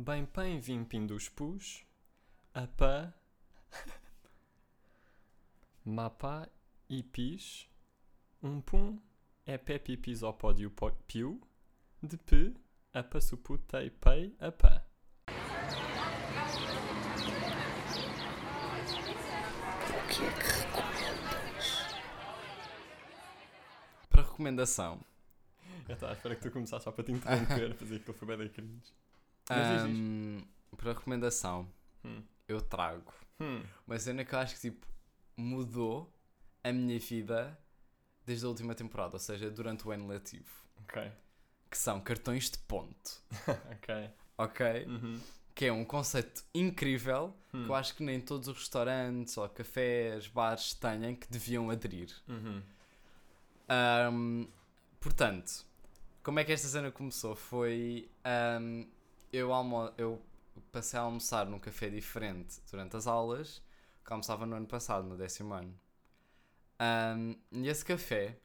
Bem pen vim pindus pus, a pa, mapa e pis, um pum, é pé pipis ao pódio piu, de pe, a pa suputei pei a pa. O que é que recomendas? Para recomendação, Eu estava à espera que tu começasses só para te interromper, fazer aquilo foi bem da cringe. Mas diz, diz. ahm, para recomendação, Hum. eu trago Hum. uma cena que eu acho que tipo mudou a minha vida desde a última temporada, ou seja, durante o ano letivo, Ok, que são cartões de ponto, ok. ok? Uhum. Que é um conceito incrível Hum. que eu acho que nem todos os restaurantes ou cafés, bares têm que deviam aderir. Uhum. Ahm, portanto, como é que esta cena começou? Foi. ahm, eu, almo eu passei a almoçar num café diferente durante as aulas que almoçava no ano passado, no décimo ano. Ahm, e esse café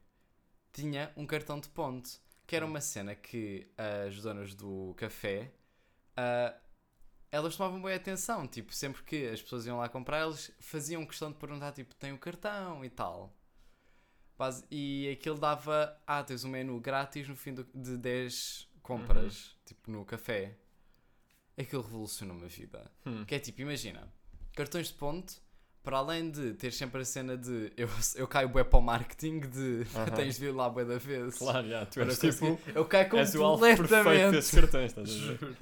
tinha um cartão de ponto, que era uma cena que as donas do café. ah, elas tomavam boa atenção, tipo, sempre que as pessoas iam lá comprar, eles faziam questão de perguntar, tipo, tem o cartão e tal. E aquilo dava, ah, tens um menu grátis no fim do- de 10 compras, tipo no café. Aquilo revolucionou a vida. Hum. Que é tipo, imagina, cartões de ponto, para além de ter sempre a cena de eu, eu caio bué para o marketing de Aham. tens de vir lá bué da vez. Claro, já, tu Para és tipo. conseguir- eu caio completamente. desses cartões, estás a ver? Juro.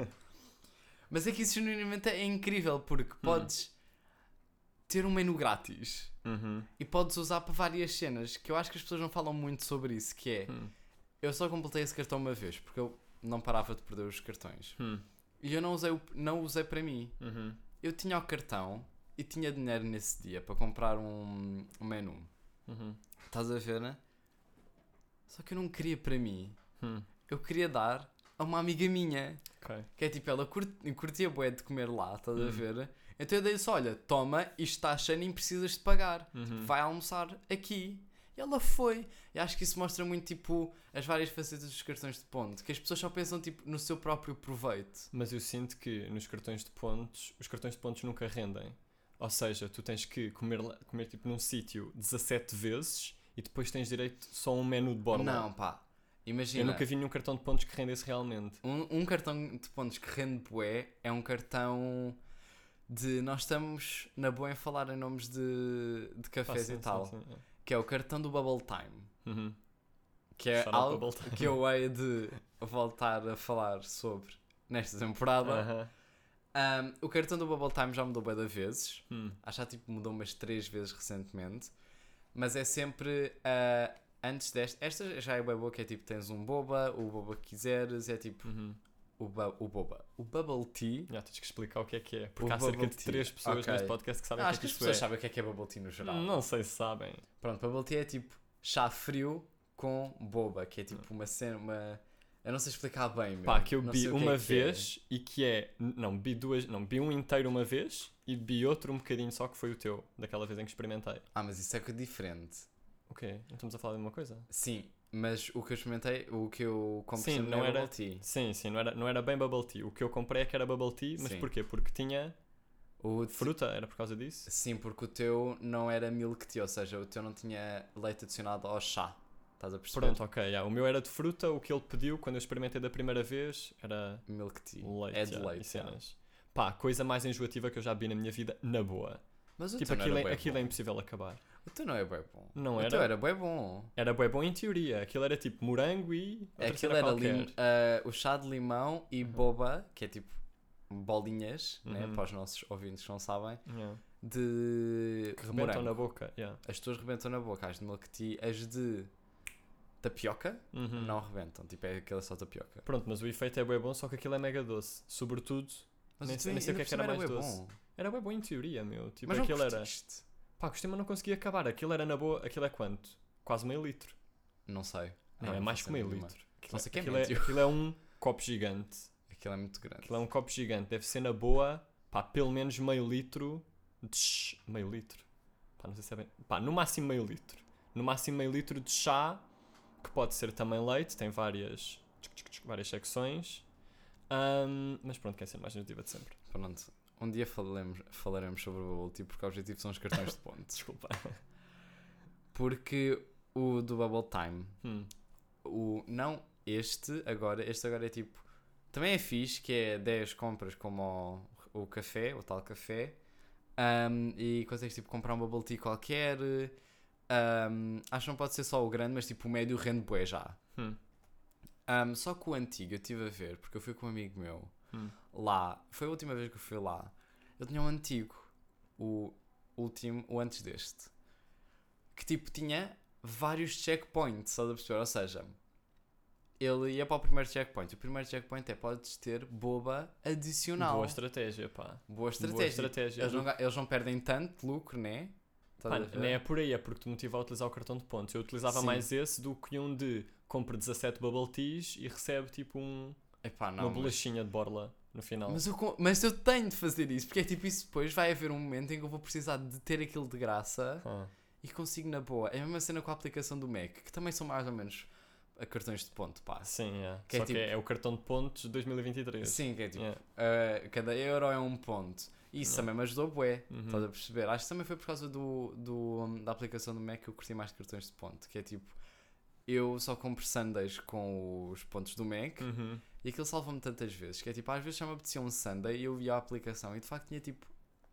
Mas é que isso genuinamente é incrível Hum. porque podes ter um menu grátis Uhum. e podes usar para várias cenas que eu acho que as pessoas não falam muito sobre isso, que é Hum. eu só completei esse cartão uma vez porque eu não parava de perder os cartões. Hum. E eu não usei, não usei para mim. Uhum. Eu tinha o cartão e tinha dinheiro nesse dia para comprar um, um menu. Uhum. Estás a ver, né? Só que eu não queria para mim. Hum. Eu queria dar a uma amiga minha. Ok. Que é tipo, ela curte, curtia bué de comer lá, estás a Uhum. ver? Então eu dei-lhe olha, toma, isto está cheio, nem precisas de pagar. Uhum. Vai almoçar aqui. E ela foi. E acho que isso mostra muito, tipo, as várias facetas dos cartões de ponto. Que as pessoas só pensam, tipo, no seu próprio proveito. Mas eu sinto que nos cartões de pontos, os cartões de pontos nunca rendem. Ou seja, tu tens que comer, comer tipo num sítio 17 vezes e depois tens direito só a um menu de borla. Não, pá. Eu Imagina. nunca vi nenhum cartão de pontos que rendesse realmente. Um, um cartão de pontos que rende bué é um cartão de... Nós estamos na boa em falar em nomes de, de cafés sim, e tal. sim, sim, é. Que é o cartão do Bubble Time. Uhum. Que é out algo que eu hei de voltar a falar sobre nesta temporada. Aham. Um, o cartão do Bubble Time já mudou bué de vezes. Hum. Acho que já, tipo, mudou umas três vezes recentemente. Mas é sempre ah, antes desta. Esta já é bem boa, que é tipo: tens um boba, o boba que quiseres, é tipo Uhum. O, bu- o boba. O bubble tea. Já tens que explicar o que é que é. Porque O há cerca de tea. 3 pessoas Ok. neste podcast que sabem o acho que que é as que pessoas isto é. sabem o que é que é bubble tea no geral. Não sei se sabem. Pronto, bubble tea é tipo chá frio com boba, que é tipo uma cena. Uma... Eu não sei explicar bem, meu. Pá, que eu bi o que uma é que é. vez e que é. Não, bi duas. Não, bi um inteiro uma vez e bi outro um bocadinho só que foi o teu, daquela vez em que experimentei. Ah, mas isso é que é diferente. Ok, não estamos a falar de uma coisa? Sim, mas o que eu experimentei, o que eu comprei Sim, não não é era- bubble tea. Sim, sim, não era, não era bem bubble tea. O que eu comprei é que era bubble tea, mas Sim. porquê? Porque tinha O fruta, era por causa disso? Sim, porque o teu não era milk tea, ou seja, o teu não tinha leite adicionado ao chá. Estás a perceber? Pronto, ok, já. o meu era de fruta, o que ele pediu quando eu experimentei da primeira vez era Milk tea. leite, é de já, leite. cenas. Pá, coisa mais enjoativa que eu já vi na minha vida, na boa. Mas o tipo, aquilo, era é, aquilo é impossível acabar. O teu não é bem bom. Não era? teu era bem bom. Era bué bom em teoria. Aquilo era tipo morango e. Aquilo era lim- ah, o chá de limão e boba, que é tipo bolinhas, né, Uhum. para os nossos ouvintes que não sabem, Yeah. de Que rebentam na boca. Yeah. As tuas rebentam na boca, as de milk tea, as de tapioca Uhum. não rebentam, tipo é aquela só tapioca. Pronto, mas o efeito é bué bom, só que aquilo é mega doce. Sobretudo, Mas Nem sei- nem sei o que é que era cima mais doce. bom. era bué bom em teoria, meu. Tipo, Mas não aquilo era. Pá, gostei, mas não conseguia acabar. Aquilo era na boa. Aquilo é quanto? Quase meio litro. Não sei. Não, Ah, é mais que meio nenhuma. litro. Não sei o é aquilo, é, aquilo é um copo gigante. Aquilo é muito grande. Aquilo é um copo gigante. Deve ser na boa, pá, pelo menos meio litro. De ch- meio litro. Pá, não sei se é bem. Pá, no máximo meio litro. No máximo meio litro de chá, que pode ser também leite, tem várias, várias secções. Ahm, mas pronto, quer ser mais negativa de sempre. Pronto. Um dia falaremos, falaremos sobre o Bubble Tea porque o objetivo são os cartões de pontos. Desculpa. Porque o do Bubble Time, Hum. o não este agora, este agora é tipo. Também é fixe, que é 10 compras como o, o café, o tal café. ahm, e consegues tipo comprar um bubble tea qualquer. ahm, acho que não pode ser só o grande, mas tipo o médio rende bué já. Hum. Ahm, só que o antigo eu estive a ver, porque eu fui com um amigo meu Hum. Lá, foi a última vez que eu fui lá. Eu tinha um antigo, o último, o antes deste, que tipo tinha vários checkpoints, estás a perceber? Ou seja, ele ia para o primeiro checkpoint. O primeiro checkpoint é podes ter boba adicional. Boa estratégia, pá. Boa estratégia. Boa estratégia. Eles, não, eles não perdem tanto lucro, né? Pá, nem é por aí, é porque te motiva a utilizar o cartão de pontos. Eu utilizava Sim. mais esse do que um de compra 17 bubble teas e recebe tipo um, Epá, não, uma mas- bolachinha de borla no final. Mas eu, mas eu tenho de fazer isso, porque é tipo isso depois vai haver um momento em que eu vou precisar de ter aquilo de graça Ah, e consigo na boa. É a mesma cena com a aplicação do Mac, que também são mais ou menos a cartões de ponto, pá. sim, é. Que é Só que tipo- é, é o cartão de pontos de 2023. Sim, que é tipo, Yeah. uh, cada euro é um ponto. Isso Não. também me ajudou, bué. Uhum. Estás a perceber? Acho que também foi por causa do, do, da aplicação do Mac que eu curti mais de cartões de ponto. Que é tipo, eu só compro Sundays com os pontos do Mac Uhum. E aquilo salva-me tantas vezes. Que é tipo, às vezes já me apetecia um Sunday e eu via a aplicação e de facto tinha tipo,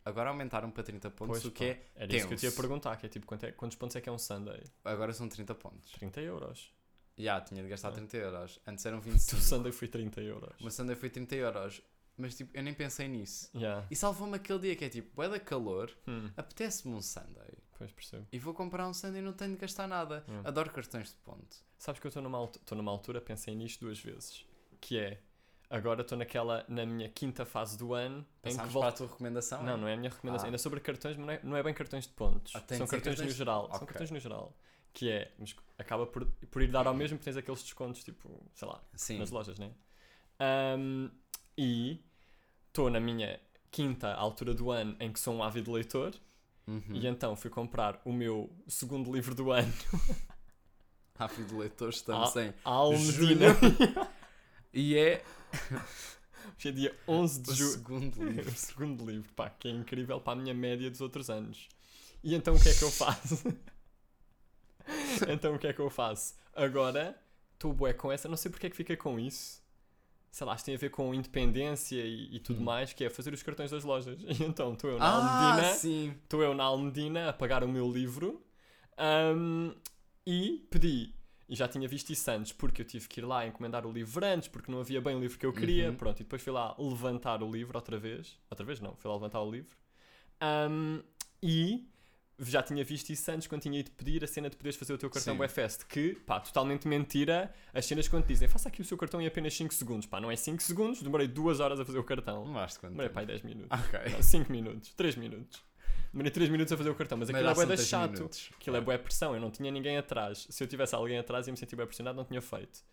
agora aumentaram para 30 pontos, Pois, o pá, que é, Era isso que eu te ia tenso. perguntar, que é tipo, quanto é- quantos pontos é que é um Sunday? agora são 30 pontos. 30 euros. Já, tinha de gastar Ah. 30 euros. Antes eram O 25. Sunday foi 30 euros. Uma Sunday foi 30 euros. Mas tipo, eu nem pensei nisso. Yeah. E salvou-me aquele dia que é tipo, bué da calor, Hum, apetece-me um Sunday. pois percebo. E vou comprar um Sunday e não tenho de gastar nada. Yeah. Adoro cartões de ponto. Sabes que eu estou numa, altu- estou numa altura, pensei nisto duas vezes. Que é, agora estou naquela, na minha quinta fase do ano, em que volto... para a tua recomendação? Não, não é a minha recomendação. Ah. Ainda sobre cartões, mas não é, não é bem cartões de pontos. Ah, São cartões, cartões- no geral. São Ok. cartões no geral. Que é, mas acaba por, por ir dar ao mesmo, porque tens aqueles descontos, tipo, sei lá, Sim. nas lojas, né? Ahm, e estou na minha quinta altura do ano em que sou um ávido leitor Uhum. e então fui comprar o meu segundo livro do ano, Rápido de leitores, estamos Ah, em a Almedina. E é Hoje é dia 11 de julho. segundo livro. o segundo livro, pá, que é incrível para a minha média dos outros anos. E então o que é que eu faço? então o que é que eu faço? Agora estou bué com essa, não sei porque é que fiquei com isso. Sei lá, isto tem a ver com independência e, e tudo Hum. mais, que é fazer os cartões das lojas. E então estou eu na Ah, Almedina, estou eu na Almedina a pagar o meu livro ahm, e pedi. E já tinha visto isso antes, porque eu tive que ir lá encomendar o livro antes, porque não havia bem o livro que eu queria. Uhum. Pronto, e depois fui lá levantar o livro outra vez. Outra vez não, fui lá levantar o livro. Ahm, e já tinha visto isso antes quando tinha ido pedir a cena de poderes fazer o teu cartão. Wefest. Que, pá, totalmente mentira as cenas quando te dizem faça aqui o seu cartão em apenas 5 segundos. Pá, não é 5 segundos, demorei 2 horas a fazer o cartão. Não acho quanto Demorei, pá, 10 minutos. Ok. 5 minutos, 3 minutos. Demorei 3 minutos a fazer o cartão, mas Mas aquilo é já bué chato. minutos. Aquilo é bué pressão, eu não tinha ninguém atrás. Se eu tivesse alguém atrás ia me sentir bem pressionado, não tinha feito.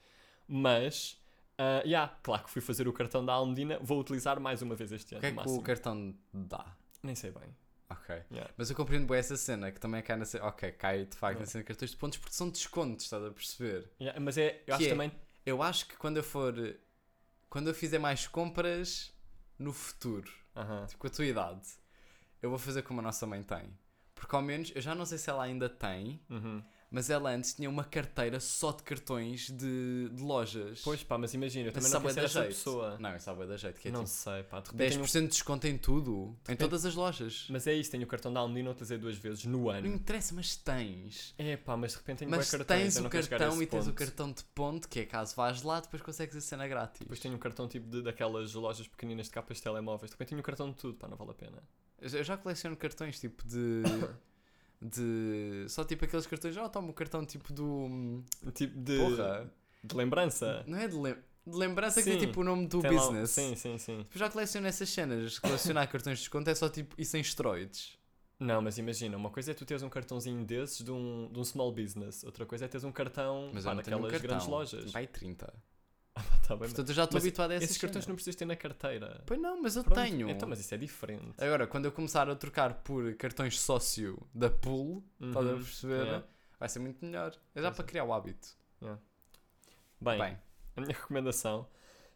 Mas, ah, yeah, claro que fui fazer o cartão da Almedina, vou utilizar mais uma vez este O ano. que é que máximo. o cartão dá? Nem sei bem. Ok. Yeah. Mas eu compreendo bem essa cena, que também cai na cena. Ok, cai de facto na Yeah. cena de cartões de pontos porque são descontos, estás a perceber? Yeah, mas é, eu acho Que é? também. Eu acho que quando eu for. Quando eu fizer mais compras no futuro, Aham. tipo com a tua idade, eu vou fazer como a nossa mãe tem. Porque ao menos, eu já não sei se ela ainda tem, Uhum. mas ela antes tinha uma carteira só de cartões de, de lojas. Pois pá, mas imagina, eu também Mas não quero ser essa pessoa. Não, isso é da jeito, que é não tipo sei, pá. De repente 10% tenho... de desconto em tudo, em repente- todas as lojas. Mas é isso, tenho o cartão da Almedina, utilizei duas vezes no Não ano. interessa, mas tens. É pá, mas de repente tenho Mas cartões, tens eu o não cartão e tens o ponto. cartão de ponto, que é caso vás lá, depois consegues a cena grátis. Depois tenho um cartão tipo de, daquelas lojas pequeninas de capas de telemóveis. De repente tenho um cartão de tudo, pá, não vale a pena. Eu já coleciono cartões tipo de. de. Só tipo aqueles cartões. Oh, toma o cartão tipo do. Tipo de, Porra! de lembrança. Não é de, lem- de lembrança que é Sim. tipo o nome do Tem lá- business. Sim, sim, sim. Tipo, já coleciono essas cenas. Colecionar cartões de desconto é só tipo. E sem esteroides. Não, mas imagina, uma coisa é tu teres um cartãozinho desses de um, de um small business, outra coisa é teres um cartão Mas pá, tenho um daquelas cartão. grandes lojas. Vai 30. Tá bem, Portanto, eu já estou habituado a essas esses cartões não precisas ter na carteira. Pois não, mas eu Pronto, tenho. Então, mas isso é diferente. Agora, quando eu começar a trocar por cartões sócio da pool, estás a Uhum, perceber? yeah. Vai ser muito melhor. É já Pois para criar o hábito. Bem, Bem, a minha recomendação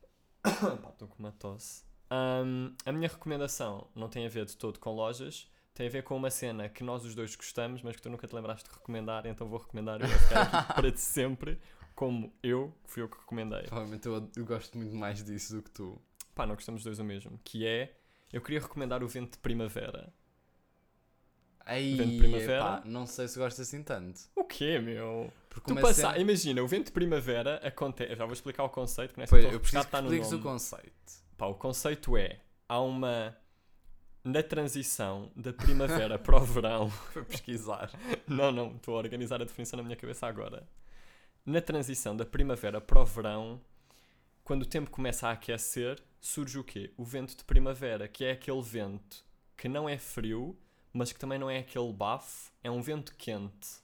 Pá, estou com uma tosse. Ahm, a minha recomendação não tem a ver de todo com lojas, tem a ver com uma cena que nós os dois gostamos, mas que tu nunca te lembraste de recomendar, então vou recomendar eu a ficar aqui para ti sempre, como eu, que fui eu que recomendei. Provavelmente eu, eu gosto muito mais disso do que tu. Pá, não gostamos os dois o mesmo, que é, eu queria recomendar o vento de primavera. Aí, Vento de primavera? epá, não sei se gosto assim tanto. O quê, meu? Porque Tu passa... cena- Imagina, o vento de primavera acontece. Já vou explicar o conceito, que Pois, eu preciso que está no expliques o conceito. Pá, o conceito é: há uma. Na transição da primavera para o verão. Foi pesquisar. Não, não, estou a organizar a definição na minha cabeça agora. Na transição da primavera para o verão, quando o tempo começa a aquecer, surge o quê? O vento de primavera, que é aquele vento que não é frio, mas que também não é aquele bafo, é um vento quente.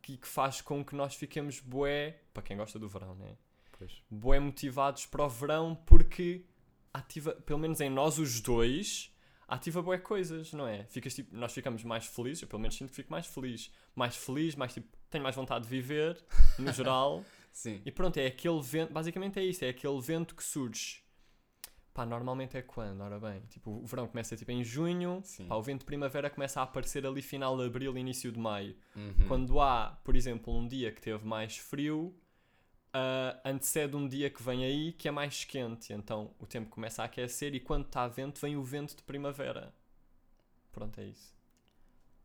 Que, que faz com que nós fiquemos bué, para quem gosta do verão, né? Pois. bué motivados para o verão porque ativa, pelo menos em nós os dois, ativa bué coisas, não é? Ficas, tipo, nós ficamos mais felizes, eu pelo menos sinto que fico mais feliz. Mais feliz, mais tipo, tenho mais vontade de viver, no geral. Sim. E pronto, é aquele vento, basicamente é isso, é aquele vento que surge. Pá, normalmente é quando? Ora bem, tipo, o verão começa tipo em junho, Sim. pá, o vento de primavera começa a aparecer ali final de abril, início de maio. Uhum. Quando há, por exemplo, um dia que teve mais frio, ah, antecede um dia que vem aí que é mais quente. Então o tempo começa a aquecer e quando está vento, vem o vento de primavera. Pronto, é isso.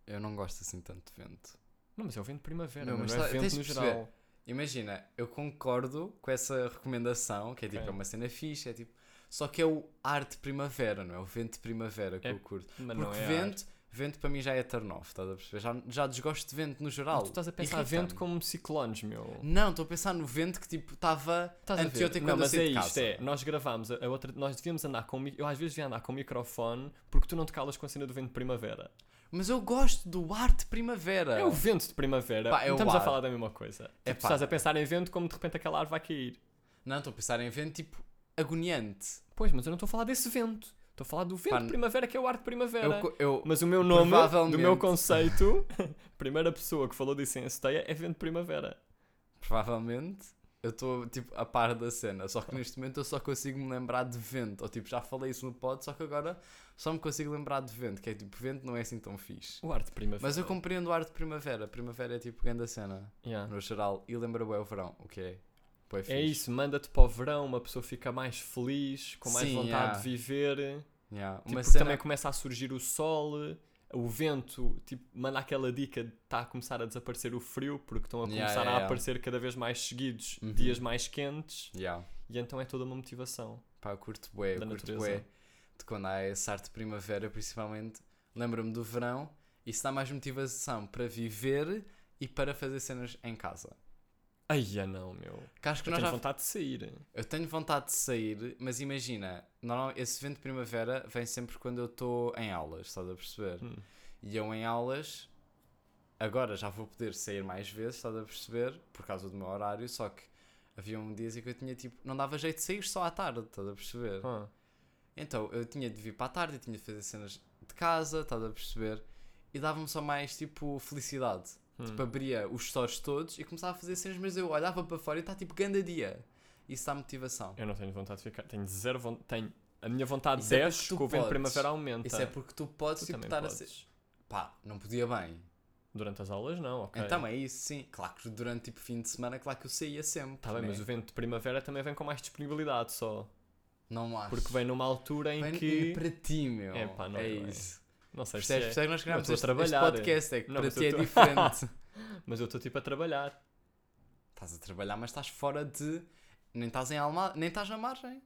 Eu não gosto assim tanto de vento. Não, mas é o vento de primavera, Não, não, mas é tá- vento no geral. Imagina, eu concordo com essa recomendação, que é tipo, Ok. é uma cena fixe, é tipo. Só que é o ar de primavera, não é? O vento de primavera que É, eu curto. Mas Porque não é vento, vento para mim já é turn off, estás a perceber? Já, já desgosto de vento no ar. geral. Tu estás a pensar vento como ciclones, meu. Não, estou a pensar no vento que tipo estava anteontem Não, quando eu mas saí é de isto, casa. é. Nós gravámos a, a outra. Nós devíamos andar com. Eu às vezes devia andar com o microfone porque tu não te calas com a cena do vento de primavera. Mas eu gosto do ar de primavera. É o vento de primavera. Pá, é não estamos a ar. falar da mesma coisa. Tipo, É tu pá. estás a pensar em vento como de repente aquela árvore vai cair. Não, estou a pensar em vento tipo agoniante. Pois, mas eu não estou a falar desse vento. Estou a falar do vento Pá, de primavera, que é o ar de primavera. Eu, eu, Mas o meu nome, do meu conceito, primeira pessoa que falou disso em Esteia é vento de primavera. provavelmente eu estou tipo a par da cena, só que neste momento eu só consigo me lembrar de vento. Ou tipo, já falei isso no pod, só que agora só me consigo lembrar de vento, que é tipo, vento não é assim tão fixe. O ar de primavera. Mas eu compreendo o ar de primavera. Primavera é tipo grande cena, Yeah. no geral, e lembra bem o verão, o que é? É isso, manda-te para o verão, uma pessoa fica mais feliz, com mais Sim, vontade yeah. de viver. Yeah. Tipo, Uma cena... também começa a surgir o sol, o vento, tipo, manda aquela dica de está a começar a desaparecer o frio, porque estão a começar yeah, a yeah. aparecer cada vez mais seguidos Uhum. dias mais quentes, e então é toda uma motivação. Pá, eu curto bué, eu Da curto natureza. bué de quando há esse ar de primavera, principalmente. Lembro-me do verão, isso dá mais motivação para viver e para fazer cenas em casa. Ai, ah, não, meu. Que acho que Eu tenho já vontade de sair. Eu tenho vontade de sair, mas imagina, normal, esse vento de primavera vem sempre quando eu estou em aulas, estás a perceber? Hum. E eu em aulas, agora já vou poder sair mais vezes, estás a perceber? Por causa do meu horário, só que havia um dias em que eu tinha tipo, não dava jeito de sair só à tarde, estás a perceber? Ah. Então eu tinha de vir para a tarde, eu tinha de fazer cenas de casa, estás a perceber? E dava-me só mais tipo felicidade. Hum. Tipo, abria os stores todos e começava a fazer cenas, mas eu olhava para fora e está tipo ganda dia. Isso dá motivação. Eu não tenho vontade de ficar. Tenho zero vontade. Tenho... A minha vontade Isso é porque desce tu com o vento de primavera aumenta. Isso é porque tu podes tu tipo, estar a podes. ser. Pá, não podia bem. Durante as aulas, não, ok. Então é isso, sim. Claro que durante tipo fim de semana, claro que eu saía sempre. Tá bem, né? mas o vento de primavera também vem com mais disponibilidade só. Não acho. Porque vem numa altura em Vem que. para ti, meu. É pá, não é é bem. isso. Não sei se Percebes? é. Percebes que nós eu este, estou a este podcast, é que Não, para ti é tô- diferente. Mas eu estou tipo a trabalhar. estás a trabalhar, mas estás fora de. Nem estás em alma... nem estás à margem.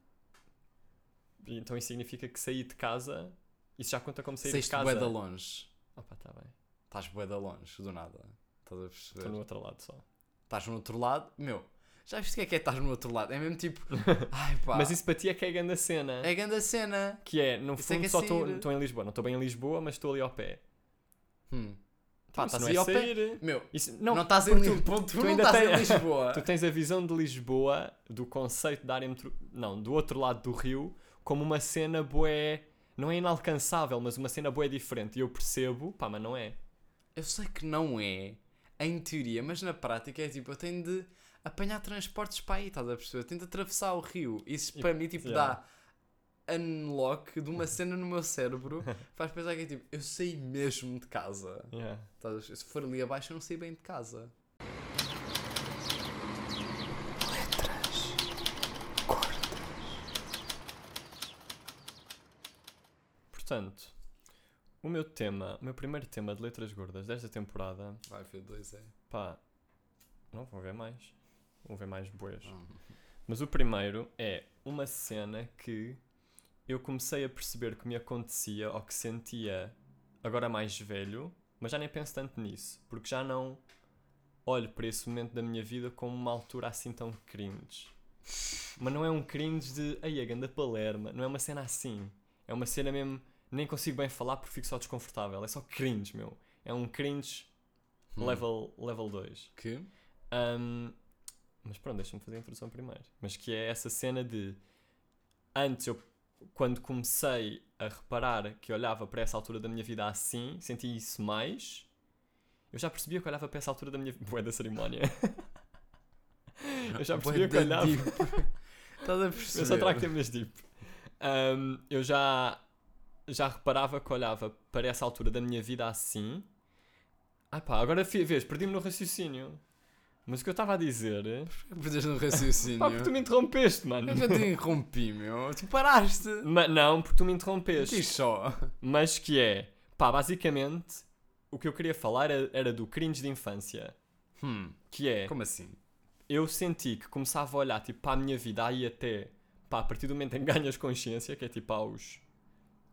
Então isso significa que sair de casa. Isso já conta como sair Saíste de casa. da longe. Opa, tá bem. Estás bué longe, do nada. Estás a Estou perceber? no outro lado só. Estás no outro lado, meu. Já viste o que é que é estar no outro lado? É mesmo tipo. Ai pá. Mas isso para ti é que é a grande cena. É grande a cena. Que é, no é fundo, é só estou em Lisboa. Não estou bem em Lisboa, mas estou ali ao pé. Hum. Pá, Pá, estás é sair. Meu, Isso, não, não, estás em tu-. Tu, tu não ainda estás em tens- Lisboa. Tu tens a visão de Lisboa, do conceito da área metro... Não, do outro lado do rio, como uma cena bué... Não é inalcançável, mas uma cena bué diferente. E eu percebo, pá, mas não é. Eu sei que não é, em teoria, mas na prática é tipo, eu tenho de apanhar transportes para aí, estás a perceber? Tento atravessar o rio. Isso E- para mim, tipo, yeah. dá unlock de uma cena no meu cérebro. Faz pensar que é tipo, eu saí mesmo de casa. Yeah. Se for ali abaixo, eu não saí bem de casa. Letras gordas. Portanto, o meu tema, o meu primeiro tema de letras gordas desta temporada, Vai ver dois, é. pá, não vão ver mais. Vão ver mais boas. Ah. Mas o primeiro é uma cena que eu comecei a perceber que me acontecia ou que sentia agora mais velho, mas já nem penso tanto nisso, porque já não olho para esse momento da minha vida como uma altura assim tão cringe. Mas não é um cringe de ai, a ganda palerma, não é uma cena assim. É uma cena mesmo, nem consigo bem falar porque fico só desconfortável. É só cringe, meu. É um cringe Hum. level 2. Level dois. Que? Um, mas pronto, deixa-me fazer a introdução primeiro. Mas que é essa cena de antes eu quando comecei a reparar que olhava para essa altura da minha vida assim, senti isso mais. Eu já percebia que olhava para essa altura da minha vida. Bué da cerimónia. eu já percebia que olhava. Estás a perceber? Eu só trago temas deep. Um, eu já, já reparava que olhava para essa altura da minha vida assim. Ah pá, agora vês, perdi-me no raciocínio. Mas o que eu estava a dizer. Perdes no raciocínio. Pá, porque tu me interrompeste, mano. Eu já te interrompi, meu. Tu paraste. Ma- não, porque tu me interrompeste. Diz só. Mas que é, pá, basicamente, o que eu queria falar era, era do cringe de infância. Hum, Que é, como assim? eu senti que começava a olhar, tipo, para a minha vida aí até, pá, a partir do momento em que ganhas consciência, que é tipo aos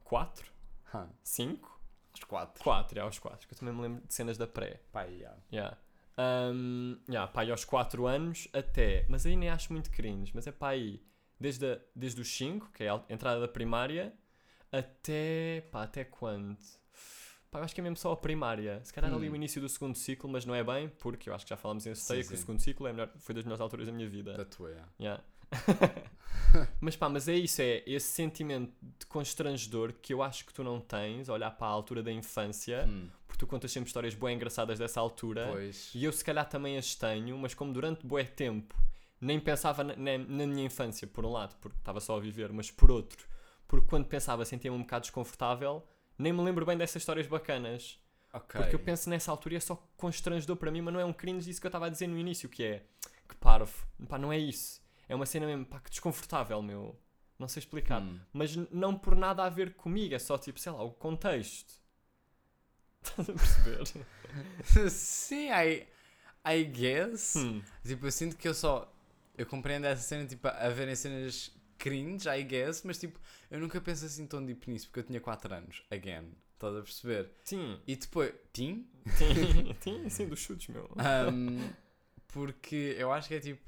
4, Hã, 5, Os quatro. 4, é aos 4, que eu também me lembro de cenas da pré. Pai, já. Yeah. Um, yeah, pá, aí aos 4 anos até, mas aí nem acho muito cringe, mas é pá aí, desde, a- desde os 5, que é a entrada da primária, até, pá, até quando? Pá, eu acho que é mesmo só a primária, se calhar ali Hum. o início do segundo ciclo, mas não é bem, porque eu acho que já falámos em Sim, que o segundo ciclo é melhor, foi das melhores alturas da minha vida. Da tua. Yeah. mas pá, mas é isso, é esse sentimento de constrangedor que eu acho que tu não tens, olhar para a altura da infância, Hum, porque tu contas sempre histórias bem engraçadas dessa altura. pois. E eu se calhar também as tenho, mas como durante bué tempo nem pensava na, na- na minha infância, por um lado, porque estava só a viver, mas por outro, porque quando pensava sentia-me um bocado desconfortável, nem me lembro bem dessas histórias bacanas. Ok. Porque eu penso nessa altura e é só constrangedor para mim, mas não é um cringe disso que eu estava a dizer no início, que é que parvo. Pá, não é isso. É uma cena mesmo, pá, que desconfortável, meu. Não sei explicar. Hum. Mas não por nada a ver comigo, é só tipo, sei lá, o contexto. Estás a perceber? Sim, I, I guess. Hum. Tipo, eu sinto que eu só. Eu compreendo essa cena, tipo, a verem cenas cringe, I guess, mas tipo, eu nunca penso assim tão deep nisso, porque eu tinha 4 anos, again. Estás a perceber? Sim, E depois. Tim? Tem assim dos chutes, meu. Ahm, porque eu acho que é tipo.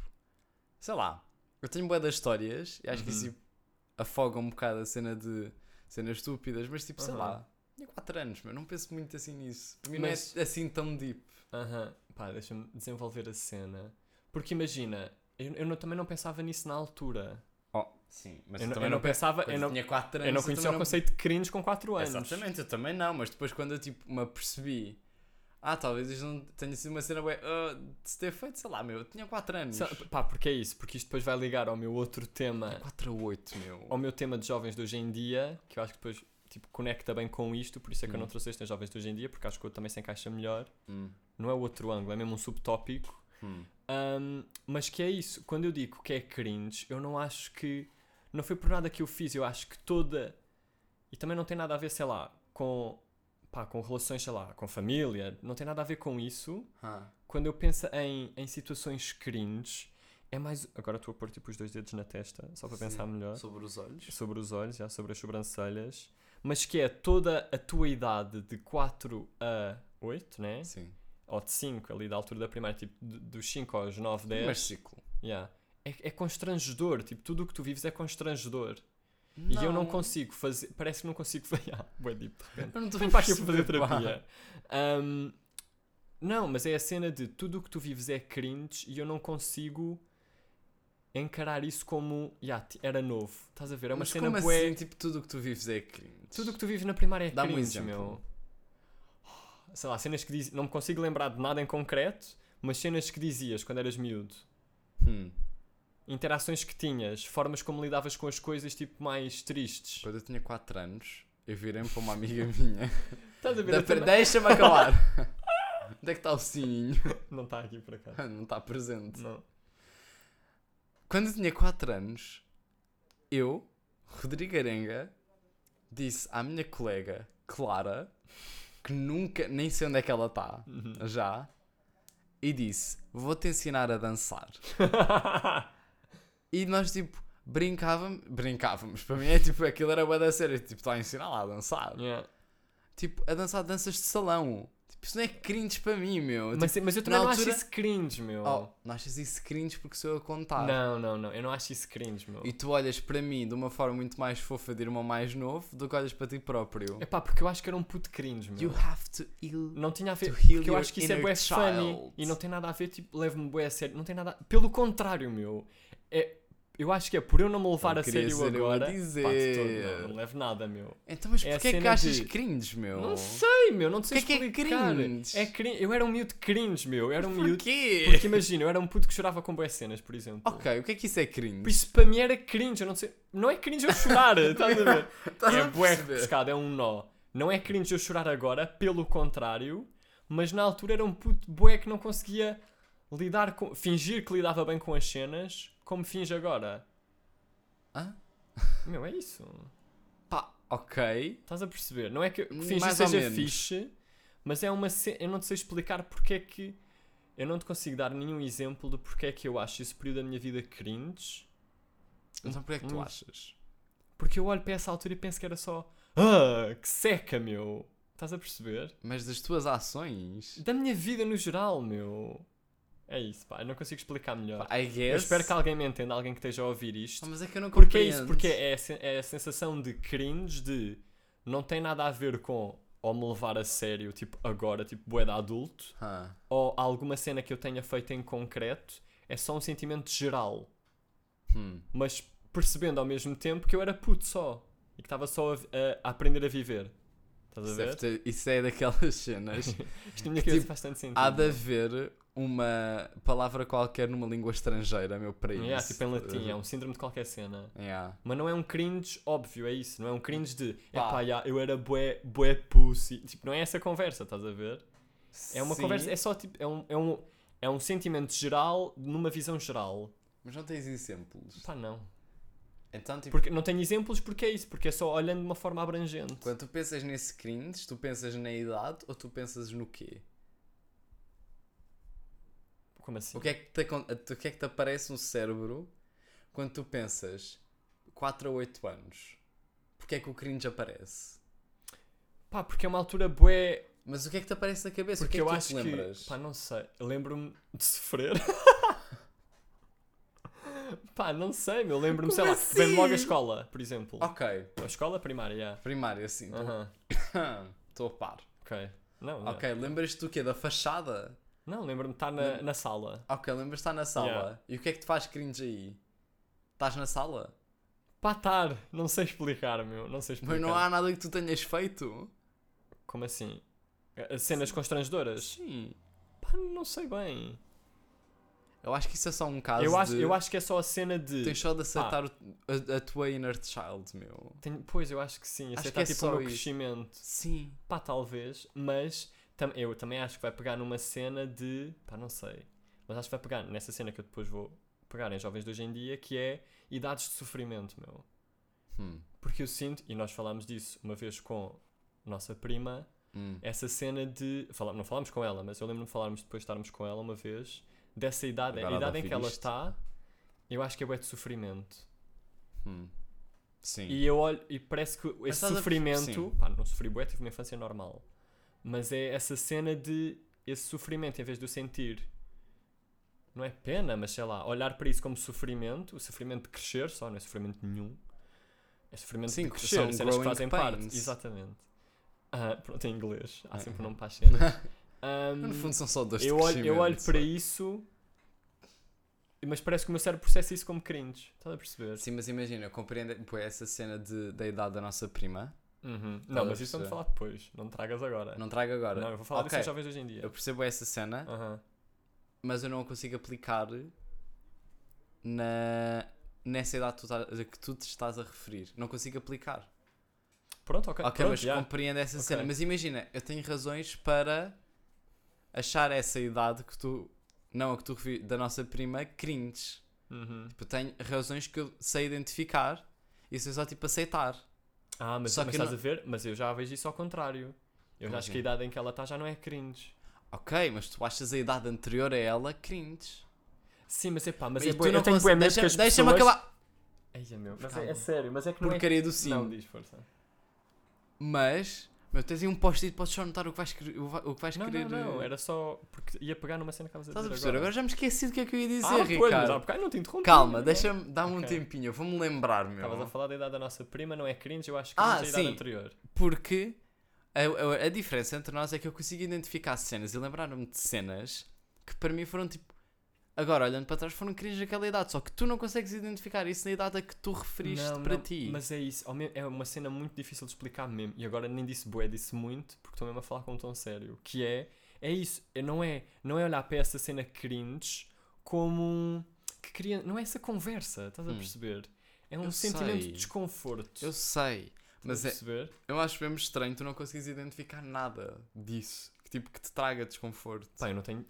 Sei lá. Eu tenho boas das histórias e acho que isso Uhum. tipo, afoga um bocado a cena de cenas estúpidas, mas tipo, sei lá. Tinha 4 anos, mas não penso muito assim nisso. Para mim Mas- não é assim tão deep. Aham, pá, deixa-me desenvolver a cena. Porque imagina, eu, eu não- também não pensava nisso na altura. Oh, sim, mas eu, eu não- também eu não não pe- pensava, eu não, tinha 4 anos. eu não conhecia o também conceito de cringe com 4 anos. Exatamente, eu também não, mas depois quando eu tipo me apercebi. Ah, talvez isto não tenha sido uma cena bué, ah, de se ter feito, sei lá, meu, eu tinha 4 anos. Sa- Pá, porque é isso, porque isto depois vai ligar ao meu outro tema, 4 a 8, meu. ao meu tema de jovens de hoje em dia, que eu acho que depois tipo, conecta bem com isto, por isso é que eu não Hum. trouxe este jovens de hoje em dia, porque acho que o outro também se encaixa melhor. Hum, Não é outro ângulo, é mesmo um subtópico. hum. Um, mas que é isso, quando eu digo que é cringe, eu não acho que. Não foi por nada que eu fiz, eu acho que toda. E também não tem nada a ver, sei lá, com. Pá, com relações, sei lá, com família, não tem nada a ver com isso. Ah, Quando eu penso em, em situações cringe, é mais. Agora estou a pôr tipo os dois dedos na testa, só para Sim. pensar melhor. sobre os olhos. Sobre os olhos, já sobre as sobrancelhas. Mas que é toda a tua idade de 4 a 8, né? Sim. Ou de 5, ali da altura da primária, tipo dos 5 aos 9, 10. Mas ciclo. Yeah. É, é constrangedor, tipo, tudo o que tu vives é constrangedor. E eu não consigo fazer, parece que não consigo fazer. Ah, bué deep, de repente. Eu não estou Vem a para aqui para fazer terapia. Um, não, mas é a cena de tudo o que tu vives é cringe e eu não consigo encarar isso como, yeah, era novo. Estás a ver? É uma Mas cena como bué. assim, tipo, tudo o que tu vives é cringe? Tudo o que tu vives na primária é um cringe, exemplo. meu. Sei lá, cenas que diz... não me consigo lembrar de nada em concreto, mas cenas que dizias quando eras miúdo. Hum. Interações que tinhas, formas como lidavas com as coisas, tipo, mais tristes. Quando eu tinha 4 anos, eu virei-me para uma amiga minha. Estás a ver? Também- Deixa-me acabar. Onde é que está o sininho? Não está aqui por acaso. Não está presente. Não. Quando eu tinha 4 anos, eu, Rodrigo Arenga, disse à minha colega Clara, que nunca, nem sei onde é que ela está, Uhum. já, e disse: Vou-te ensinar a dançar. E nós, tipo, brincávamos, brincávamos, para mim é tipo, aquilo era bué da sério, tipo, está a ensinar lá a dançar. Yeah. Tipo, a dançar danças de salão. Tipo, isso não é cringe para mim, meu. Mas, tipo, mas eu também não altura- acho isso cringe, meu. oh, não achas isso cringe porque sou eu a contar? Não, não, não. Eu não acho isso cringe, meu. E tu olhas para mim de uma forma muito mais fofa de irmão mais novo do que olhas para ti próprio. É pá, porque eu acho que era um puto cringe, meu. You have to heal. Não tinha a ver. Porque eu acho que isso é bué funny. E não tem nada a ver, tipo, leve-me bué a sério. Não tem nada. a- Pelo contrário, meu. É. Eu acho que é por eu não me levar Não a sério ser eu a agora. dizer. Pá, todo, não, não levo nada, meu. Então, mas É porquê é que achas de- cringe, meu? Não sei, meu. Não sei O que é que é explicar. cringe? É cringe. Eu era um miúdo cringe, meu. Eu era um miúdo. Porquê? Porque imagina, eu era um puto que chorava com boas cenas, por exemplo. Ok, o que é que isso é cringe? Por isso para mim era cringe, eu não sei. Não é cringe eu chorar, estás a ver? Estás é bué pescado, é um nó. Não é cringe eu chorar agora, pelo contrário, mas na altura era um puto bué que não conseguia lidar com. fingir que lidava bem com as cenas, como finge agora. Hã? Meu, é isso. Pá, ok. Estás a perceber? Não é que fingir mais seja fixe, mas é uma ce... Eu não te sei explicar porque é que. Eu não te consigo dar nenhum exemplo de porque é que eu acho esse período da minha vida cringe. Então porquê é que tu Hum. achas? Porque eu olho para essa altura e penso que era só. Ah, que seca, meu! Estás a perceber? Mas das tuas ações? Da minha vida no geral, meu. É isso, pá. Eu não consigo explicar melhor. Eu espero que alguém me entenda, alguém que esteja a ouvir isto. Mas é que eu não Porque é isso, compreendo. porque é a, é a sensação de cringe de não tem nada a ver com ou me levar a sério, tipo agora, tipo bué de adulto, Ah, ou alguma cena que eu tenha feito em concreto, é só um sentimento geral. hum. Mas percebendo ao mesmo tempo que eu era puto só e que estava só a, a- a aprender a viver. Estás a ver? isso é daquelas cenas. Isto na minha que, tipo, faz tanto sentido. Há de haver uma palavra qualquer numa língua estrangeira, meu, para isso. Yeah, tipo em latim, é um síndrome de qualquer cena. Yeah. Mas não é um cringe óbvio, é isso. Não é um cringe de Pá. epá, yeah, eu era bué, bué pussy. Tipo, não é essa conversa, estás a ver? É uma Sim, conversa, é só tipo, é um, é, um, é um sentimento geral numa visão geral. Mas não tens exemplos. Pá, não. Então, tipo, Porque, não tenho exemplos porque é isso, porque é só olhando de uma forma abrangente. quando tu pensas nesse cringe, tu pensas na idade ou tu pensas no quê? Como assim? O que, é que te, o que é que te aparece no cérebro quando tu pensas 4 a 8 anos? Porquê é que o cringe aparece? Pá, porque é uma altura bué. Mas o que é que te aparece na cabeça? Porque o que é eu que acho tu te lembras? que. Pá, não sei. Eu Lembro-me de sofrer. pá, não sei, meu. Lembro-me, sei Como lá. Vem logo a assim? escola, por exemplo. Ok, A escola primária, yeah. primário assim. Aham. Estou a par. Ok. Não, não. Ok, lembras-te do quê? Da fachada? Não, lembro-me de estar na, na sala. Ok, lembras-te de estar na sala. Yeah. E o que é que te faz cringe aí? Estás na sala? Pá, estar. Não sei explicar, meu. Não sei explicar. Mas não há nada que tu tenhas feito? Como assim? Cenas constrangedoras? Sim. Pá, não sei bem. Eu acho que isso é só um caso Eu acho, de... eu acho que é só a cena de. Tens só de aceitar o- a, a tua inner child, meu. Tenho- Pois, eu acho que sim. Acho Aceitar que é tipo o meu isso. crescimento. Sim. Pá, talvez. Mas tam- eu também acho que vai pegar numa cena de. Pá, não sei. Mas acho que vai pegar nessa cena que eu depois vou pegar em jovens de hoje em dia, que é idades de sofrimento, meu. Hum. Porque eu sinto, e nós falámos disso uma vez com a nossa prima, Hum. essa cena de. fala- não falámos com ela, mas eu lembro-me de falarmos depois de estarmos com ela uma vez, dessa idade, Agora a de idade em que ela está, eu acho que é bué de sofrimento. Hum. Sim. E eu olho, e parece que esse a- sofrimento, sim. pá, não sofri bué, tive uma infância normal, mas é essa cena de esse sofrimento, em vez de eu sentir, não é pena, mas sei lá, olhar para isso como sofrimento, o sofrimento de crescer só, não é sofrimento nenhum. É sofrimento Sim, de crescer, são cenas que fazem parte. pains. Exatamente. Ah, pronto, em inglês. Há É. sempre um nome para as cenas. Ahm, No fundo são só dois eu, olho, eu olho para isso, mas parece que o meu cérebro processa isso como cringe. Estás a perceber? Sim, mas imagina, eu compreendo pô, essa cena de, da idade da nossa prima. Uhum. a Não, mas isso vamos falar depois. Não tragas agora. Não trago agora. Não, eu vou falar Ok, disso aos jovens hoje em dia. Eu percebo essa cena, Aham. mas eu não consigo aplicar na, nessa idade que tu, tá- a que tu te estás a referir. Não consigo aplicar. Pronto, ok. Ok, pronto, mas já. compreendo essa Ok. cena. Mas imagina, eu tenho razões para achar essa idade que tu. Não a que tu referi, da nossa prima, cringe. Uhum. Tipo, tenho razões que eu sei identificar e sei só tipo aceitar. Ah, mas, Só mas que estás não- a ver? Mas eu já vejo isso ao contrário. Eu Como já acho que a assim? idade em que ela está já não é cringe. Ok, mas tu achas a idade anterior a ela cringe. Sim, mas é pá, mas E é tu bué- não eu tenho bué medo deixa- que as Deixa-me pessoas... acabar. Ai, é meu, mas Calma. é, é sério, mas é que não Porcaria do é... sim. Não, diz, força. Mas, meu, tens aí um post-it, podes só notar o que vais, o que vais Não, querer. não, não, eh, era só porque ia pegar numa cena que estavas a Estás a dizer? Agora agora. já me esqueci do que é que eu ia dizer, ah, pois, mas Ricardo. bocado não te interrompi. Calma, não. deixa-me, dá-me um Ok. tempinho, eu vou-me lembrar, meu. Estavas a falar da idade da nossa prima, não é cringe, eu acho que Ah, é a idade sim. anterior. Porque a, a- a diferença entre nós é que eu consigo identificar cenas e lembrar-me de cenas que para mim foram tipo. Agora, olhando para trás, foram cringe naquela idade. Só que tu não consegues identificar isso na idade a que tu referiste Não, para não, ti. Mas é isso, é uma cena muito difícil de explicar mesmo. E agora nem disse bué, disse muito, porque estou mesmo a falar com um tom sério. Que é, é isso, é- não é, não é olhar para essa cena cringe como que cria, não é essa conversa, estás a Hum. perceber? É um Eu sentimento sei. de desconforto. Eu sei. Mas é, eu acho mesmo estranho tu não consegues identificar nada disso. Que tipo que te traga desconforto. Pá, eu não tenho.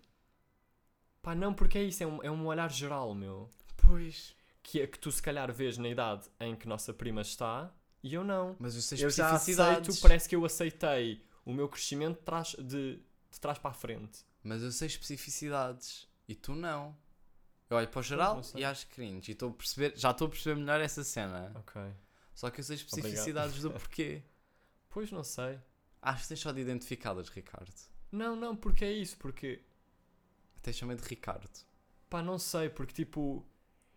Pá, não, porque é isso, é um, é um olhar geral, meu. Pois. Que é que tu se calhar vês na idade em que nossa prima está e eu não. Mas eu sei Eu já especificidades. aceito, parece que eu aceitei o meu crescimento de trás, de, de trás para a frente. Mas eu sei especificidades. E tu não. Eu olho para o geral e acho cringe. E estou a perceber, já estou a perceber melhor essa cena. Ok. Só que eu sei especificidades do porquê. Pois não sei. Acho que tens só de identificá-las, Ricardo. Não, não, porque é isso, porque. Chamei de Ricardo. Pá, não sei, porque tipo.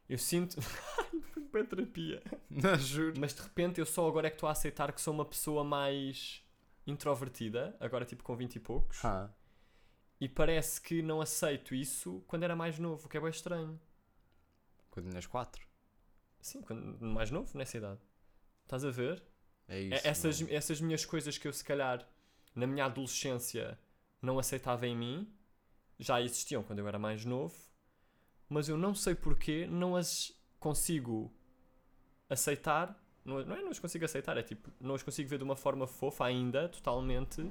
Eu sinto. Bem terapia. Não, juro. Mas de repente eu só agora é que estou a aceitar que sou uma pessoa mais introvertida, agora tipo com 20 e poucos. Ah, E parece que não aceito isso quando era mais novo, o que é bem estranho. quando tinhas 4. Sim, quando mais novo, nessa idade. Estás a ver? É É- isso. essas, mano. essas minhas coisas que eu se calhar na minha adolescência não aceitava em mim já existiam quando eu era mais novo, mas eu não sei porquê não as consigo aceitar. Não, não é não as consigo aceitar, é tipo, não as consigo ver de uma forma fofa ainda, totalmente,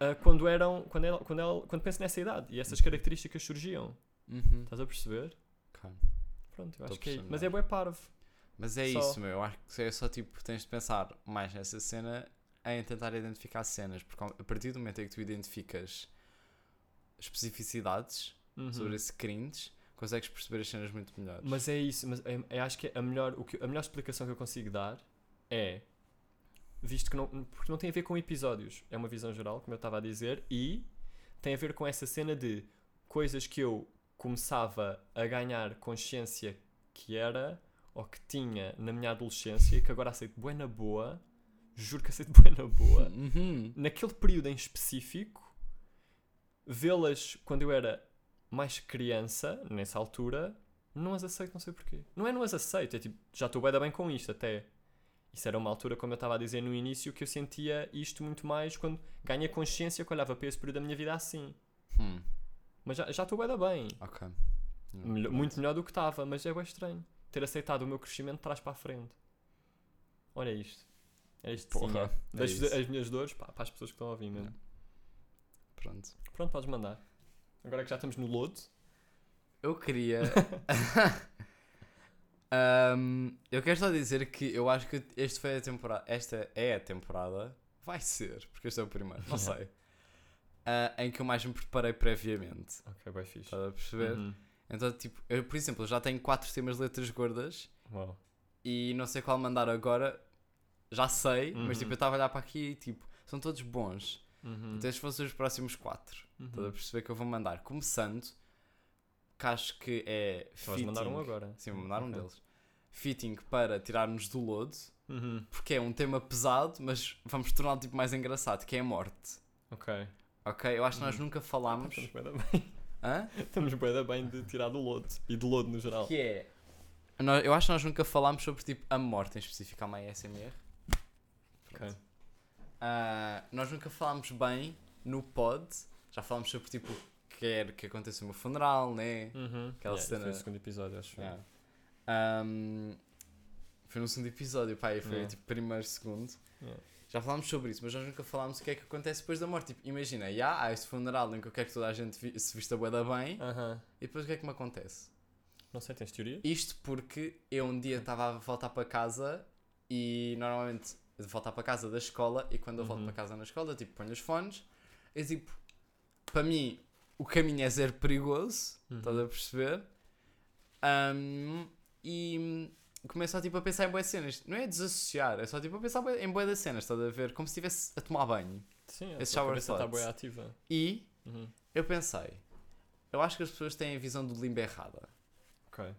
ah, quando eram. Quando, ela, quando, ela, quando penso nessa idade e essas características surgiam. Uhum. Estás a perceber? Ok. Pronto, eu Tô acho que é. Mas é bué parvo. Mas é Só- isso, meu. Eu acho que é só tipo, tens de pensar mais nessa cena em tentar identificar cenas. Porque a partir do momento em que tu identificas especificidades Uhum. sobre esse cringe, consegues perceber as cenas muito melhores. Mas é isso, mas é, é- acho que a melhor, o que, a melhor explicação que eu consigo dar é visto que não, porque não tem a ver com episódios, é uma visão geral, como eu estava a dizer, e tem a ver com essa cena de coisas que eu começava a ganhar consciência que era ou que tinha na minha adolescência e que agora aceito bué na boa, juro que aceito bué na boa, Uhum. naquele período em específico, vê-las quando eu era mais criança, nessa altura, não as aceito, não sei porquê. Não é não as aceito, é tipo, já estou bem bem com isto até. Isso era uma altura, como eu estava a dizer no início, que eu sentia isto muito mais quando ganhei consciência que olhava para esse período da minha vida assim. Hum. Mas já estou bem bem. Ok. Melhor- muito melhor do que estava, mas é bem estranho. Ter aceitado o meu crescimento de trás para a frente. Olha isto. É isto Porra, tinha. é isso. as minhas dores pá, para as pessoas que estão a ouvir mesmo. Pronto. Pronto, podes mandar. Agora que já estamos no lodo. Eu queria. Ahm, eu quero só dizer que eu acho que este foi a temporada. Esta é a temporada. Vai ser, porque este é o primeiro, não sei. ah, em que eu mais me preparei previamente. Ok, bem fixe. Estás a perceber? Uhum. Então, tipo, eu, por exemplo, eu já tenho quatro temas de letras gordas Uau. e não sei qual mandar agora. Já sei, mas Uhum. tipo, eu estava a olhar para aqui e tipo, são todos bons. Uhum. Então, estes vão ser os próximos quatro. Uhum. Estás a perceber que eu vou mandar. Começando, que acho que é. Vais mandar um fitting- agora. Sim, vou mandar um Ok. deles. Fitting para tirarmos do lodo, Uhum. porque é um tema pesado, mas vamos torná-lo tipo mais engraçado, que é a morte. Ok. Ok? Eu acho que nós Uhum. nunca falámos. Estamos bem. Hã? Estamos bem bem de tirar do lodo. E de lodo no geral. Que é. Eu acho que nós nunca falámos sobre tipo a morte em específico, a mãe SMR. Ok. Ah, nós nunca falámos bem no pod. Já falámos sobre tipo quer que aconteça o meu funeral, né? Uhum. Aquela Yeah, cena- Foi o segundo episódio, acho. Yeah. Ahm, foi no segundo episódio, pá, e foi Yeah. tipo primeiro, segundo. Yeah. Já falámos sobre isso, mas nós nunca falámos o que é que acontece depois da morte. Tipo, imagina, já há esse funeral em que eu quero que toda a gente vi- se vista bué da bem, Aham. e depois o que é que me acontece? Não sei, tens teoria? Isto porque eu um dia estava a voltar para casa e normalmente de voltar para casa da escola e quando eu volto Uhum. para casa na escola, tipo, ponho os fones, é tipo, para mim o caminho é zero perigoso, Uhum. estás a perceber? Ahm, e começo a, tipo, a pensar em boas cenas. Não é desassociar, é só tipo a pensar em boas cenas, estás a ver? Como se estivesse a tomar banho. Sim, a Esse shower está bem ativa. E Uhum. eu pensei, eu acho que as pessoas têm a visão do limbo errada. Ok.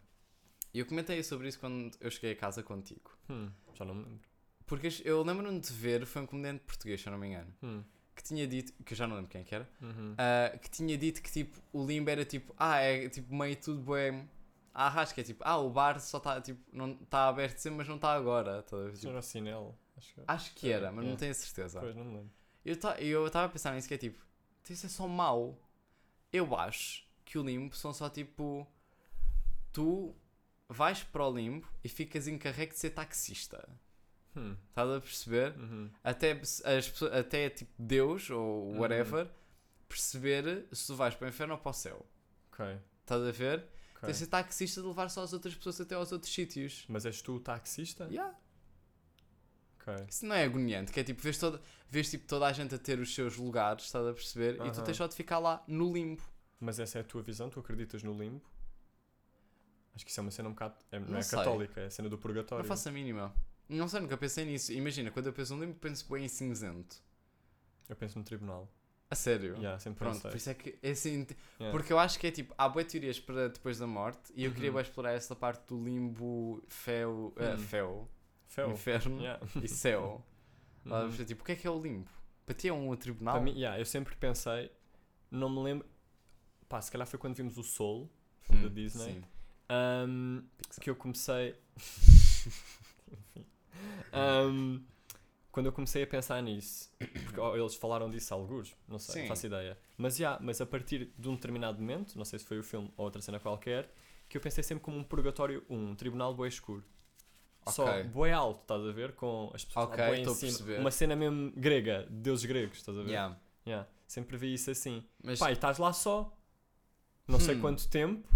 E eu comentei sobre isso quando eu cheguei a casa contigo. Hum, já não me lembro. Porque eu lembro-me de ver, foi um comediante português, se eu não me engano, Hum. que tinha dito, que eu já não lembro quem que era, Uhum. ah, que tinha dito que tipo, o limbo era tipo, ah, é tipo meio tudo bem. Ah, arrasca, é tipo, ah, o bar só está tipo, não está aberto sempre, mas não está agora. tá a ver? Isso Tipo, era o Sinel. Acho que acho que era, mas É. não tenho a certeza. Pois, não me lembro. Eu ta- eu estava a pensar nisso que é tipo, isso é só mau. Eu acho que o limbo são só tipo, tu vais para o limbo e ficas encarregue de ser taxista. Hum. Estás a perceber? Uhum. até, as até tipo Deus ou Uhum. whatever perceber se tu vais para o inferno ou para o céu. Ok. Estás a ver? ok. Tens de ser taxista de levar só as outras pessoas até aos outros sítios. Mas és tu o taxista? Yeah. Ok. Isso não é agoniante, que é tipo, vês, toda, vês tipo, toda a gente a ter os seus lugares, estás a perceber? E tu tens só de ficar lá no limbo. Mas essa é a tua visão? Tu acreditas no limbo? Acho que isso é uma cena um bocado. é- não, Não é sei. católica, é a cena do purgatório. Não faço a mínima. Não sei, nunca pensei nisso. Imagina, quando eu penso no limbo, penso bem em cinzento. Eu penso no tribunal. A sério? Yeah, sempre Pronto, pensei. por isso é que é assim, Yeah. Porque eu acho que é tipo, há boas teorias para depois da morte e eu queria Uhum. explorar essa parte do limbo, fel, eh, Hum. fel, Fel. inferno Yeah. e céu. Uhum. Tipo, o que é que é o limbo? Para ti é um tribunal? Para mim, yeah, eu sempre pensei, não me lembro. Pá, se calhar foi quando vimos o Soul, filme Hum, da Disney, Pixar. que eu comecei. Enfim. Ahm, quando eu comecei a pensar nisso, porque oh, eles falaram disso a alguns, não sei, Sim. não faço ideia. Mas já, mas a partir de um determinado momento, não sei se foi o filme ou outra cena qualquer, que eu pensei sempre como um purgatório, um tribunal bué escuro. Só Ok. bué alto, estás a ver? Com as pessoas lá Ok, bué em cima. Uma cena mesmo grega, de deuses gregos, estás a ver? Yeah. Yeah, Sempre vi isso assim. Mas, e estás lá só. Não sei Hum. quanto tempo.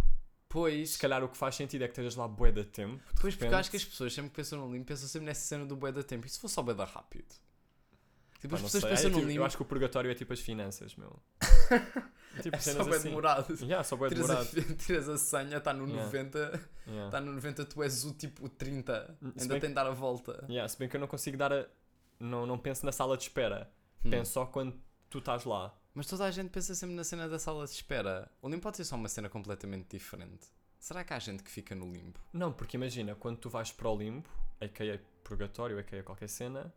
Pois, Se calhar o que faz sentido é que estejas lá bué de tempo. pois porque repente. acho que as pessoas sempre que pensam no limbo pensam sempre nessa cena do bué da tempo. E se fosse só bué da rápido? Tipo, Pá, as pessoas sei. pensam É, no tipo, limbo, Eu acho que o purgatório é tipo as finanças, meu. tipo é só bué assim. demorado. Yeah, só bué Tiras a, demorado. tiras a senha, está no Yeah. 90, Yeah. está no 90, tu és o tipo 30, Se ainda tem de dar a volta. Yeah, se bem que eu não consigo dar a. Não, não penso na sala de espera. Hum. Penso só quando tu estás lá. Mas toda a gente pensa sempre na cena da sala de espera. O limbo pode ser só uma cena completamente diferente. Será que há gente que fica no limbo? Não, porque imagina, quando tu vais para o limbo, a.k.a. purgatório, a.k.a. qualquer cena,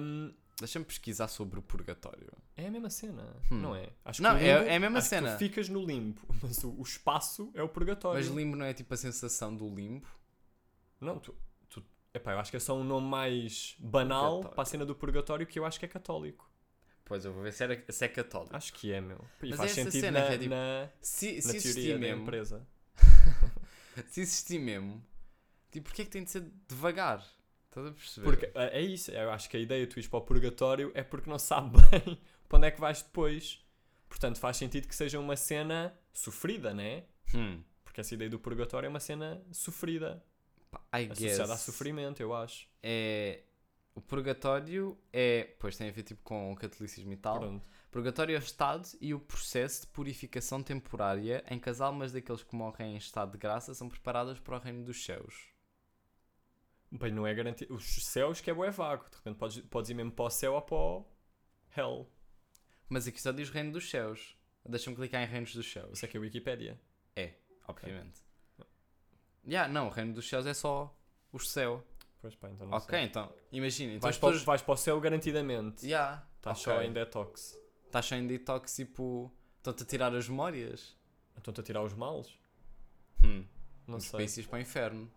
hum, Deixa-me pesquisar sobre o purgatório. é a mesma cena, Hum. não é? Acho Não, é- limbo- é a mesma cena. Tu ficas no limbo, mas o, o espaço é o purgatório. Mas limbo não é tipo a sensação do limbo? Não, tu, tu epá, eu acho que é só um nome mais banal para a cena do purgatório que eu acho que é católico. Pois, eu vou ver se, era, se é católico. Acho que é, meu. E Mas faz é essa sentido cena na, que é tipo- na, Se, na se existir teoria da mesmo, empresa. se existir mesmo, tipo, porquê é que tem de ser devagar? Estás a perceber? Porque é é isso, eu acho que a ideia de tu ires para o purgatório é porque não sabe bem para onde é que vais depois. Portanto, faz sentido que seja uma cena sofrida, né? Hum, Porque essa ideia do purgatório é uma cena sofrida, I associada a guess sofrimento, eu acho. é... O purgatório é... Pois, tem a ver tipo com o catolicismo e tal. Pronto. Purgatório é o estado e o processo de purificação temporária em que as almas daqueles que morrem em estado de graça são preparadas para o reino dos céus. Bem, não é garantido. Os céus que é bué vago. De repente podes, podes ir mesmo para o céu ou para o hell. Mas aqui só diz reino dos céus. Deixa-me clicar em reinos dos céus. Isso é que é a Wikipédia. Obviamente. Yeah, não, o reino dos céus é só o céu. Pois pá, então não ok, sei. então, imagina. Então Vais, as para, o- pessoas... vais para o céu garantidamente. Yeah, Estás ok. só em detox. Estás só em detox, tipo... Estão-te a tirar as memórias? Estão-te a tirar os males? Hum. Não Os sei. países para o inferno.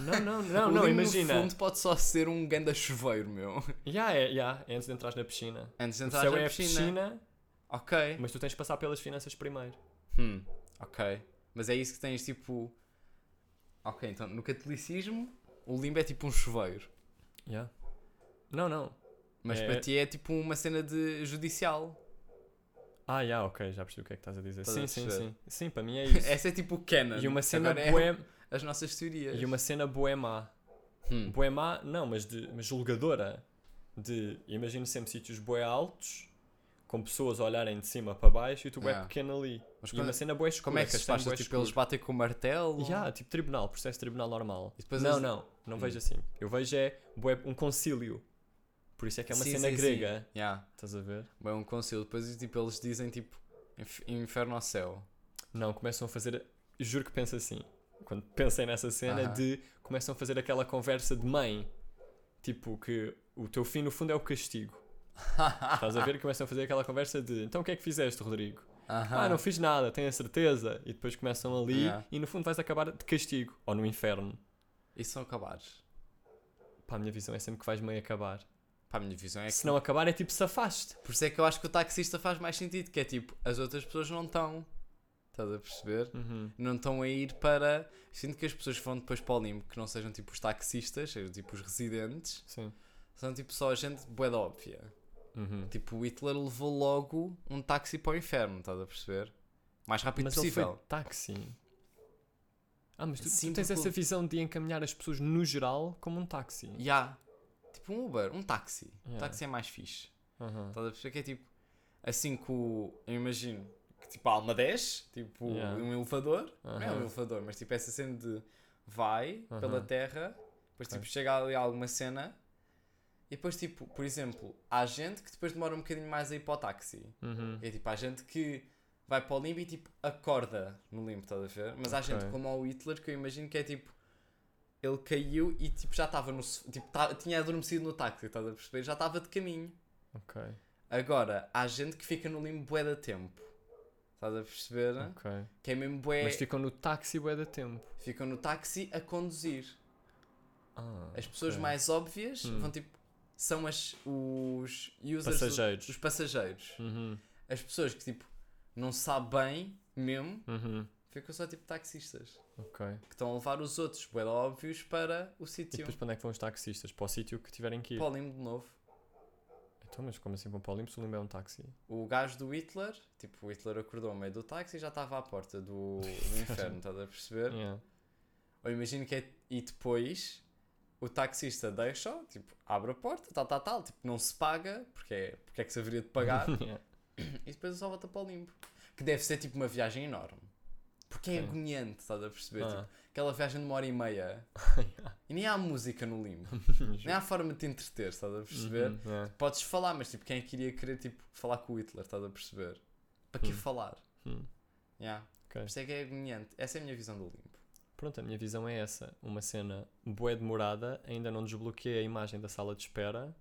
Não, não, não, O não, limbo, imagina. No fundo pode só ser um ganda chuveiro, meu. Já é, já, é antes de entrar na piscina. Antes de O entrar céu na é a piscina. piscina Ok. Mas tu tens de passar pelas finanças primeiro. Hum, ok. Mas é isso que tens tipo. Ok, então no catolicismo o limbo é tipo um chuveiro. Yeah. Não, não. Mas É- para ti é tipo uma cena de judicial. Ah, yeah, ok, já percebi o que é que estás a dizer. Estás a sim, sim, perceber? sim. Sim, para mim é isso. Essa é tipo o canon. E uma cena Agora é as nossas teorias. e uma cena má. Hum. Má, não, mas, de, mas julgadora. De, imagino sempre sítios bué altos, com pessoas a olharem de cima para baixo e tu Yeah. pequeno ali. Mas e quando- uma cena bué escura. Como é que se faz? bué Tipo, escuro. eles batem com o martelo? Yeah, tipo tribunal, processo tribunal normal. E depois não, eles- não, não Hum. vejo assim. Eu vejo é bué, um concílio. Por isso é que é uma Sim, cena sim, grega. sim. Yeah. Estás a ver? Bem, um concílio. Depois tipo, eles dizem tipo inf- inferno ao céu. Não, começam a fazer. Juro que penso assim. Quando pensei nessa cena, Aham. de. Começam a fazer aquela conversa de mãe. Tipo, que o teu fim no fundo é o castigo. Estás a ver? Começam a fazer aquela conversa de. Então o que é que fizeste, Rodrigo? Aham. Ah, não fiz nada, tenho a certeza. E depois começam ali Yeah. e no fundo vais acabar de castigo. Ou no inferno. E são acabados. Pá, a minha visão é sempre que vais meio acabar. Para a minha visão é que. Se não acabar, é tipo safaste. Por isso é que eu acho que o taxista faz mais sentido. Que é tipo, as outras pessoas não estão. Estás a perceber? Uhum. Não estão a ir para. Sinto que as pessoas que vão depois para o limbo, que não sejam tipo os taxistas, sejam tipo os residentes, Sim. são tipo só a gente bué da óbvia. Uhum. Tipo, o Hitler levou logo um táxi para o inferno, estás a perceber? Mais rápido Mas ele possível. foi táxi. Ah, mas tu, tu Sim, tens porque- essa visão de encaminhar as pessoas no geral como um táxi. Ya. Tipo um Uber, um táxi. Um Yeah. táxi é mais fixe. Aham. Estás a perceber que é tipo. Assim que o. Eu imagino que tipo a alma desce, tipo Yeah. um elevador. Não é um elevador, mas tipo essa cena de vai pela Aham. terra, depois Ok. tipo chega ali alguma cena. E depois, tipo, por exemplo, há gente que depois demora um bocadinho mais a ir para o táxi. Uhum. É tipo, há gente que vai para o limbo e tipo acorda no limbo, estás a ver? Mas há Ok. gente como o Hitler que eu imagino que é tipo. Ele caiu e tipo já estava no. Tipo, tá- tinha adormecido no táxi, estás a perceber? Já estava de caminho. Ok, Agora, há gente que fica no limbo bué da tempo. Estás a perceber? ok. Que é mesmo bué. Mas ficam no táxi bué da tempo. Ficam no táxi a conduzir. Ah, As pessoas ok. mais óbvias Hum. vão tipo. São as, os users. Passageiros. os passageiros. Uhum. As pessoas que tipo. Não sabem bem mesmo. Uhum. Ficam só tipo taxistas. Ok. Que estão a levar os outros da óbvios para o E sítio. depois para onde é que vão os taxistas? Para o sítio que tiverem que ir. Para o limbo de novo. Então, mas como assim vão para o limbo se o limbo é um táxi? O gajo do Hitler, tipo, o Hitler acordou no meio do táxi e já estava à porta do, do inferno, estás a perceber? Yeah. Ou imagino que é. E depois o taxista deixa, tipo, abre a porta, tal, tal, tal, tipo, não se paga, porque é, porque é que se haveria de pagar, e depois só volta para o limbo. Que deve ser tipo uma viagem enorme. Porque é Ok. agoniante, estás a perceber? Ah. Tipo, aquela viagem de uma hora e meia. e nem há música no limbo. nem há forma de te entreter, estás a perceber? Uhum, yeah. Podes falar, mas tipo, quem é que iria querer tipo, falar com o Hitler, estás a perceber? Para que Hum. falar? Hum. Yeah. Ok. Por isso é que é agoniante. Essa é a minha visão do limbo. Pronto, a minha visão é essa. Uma cena bué demorada, ainda não desbloqueei a imagem da sala de espera.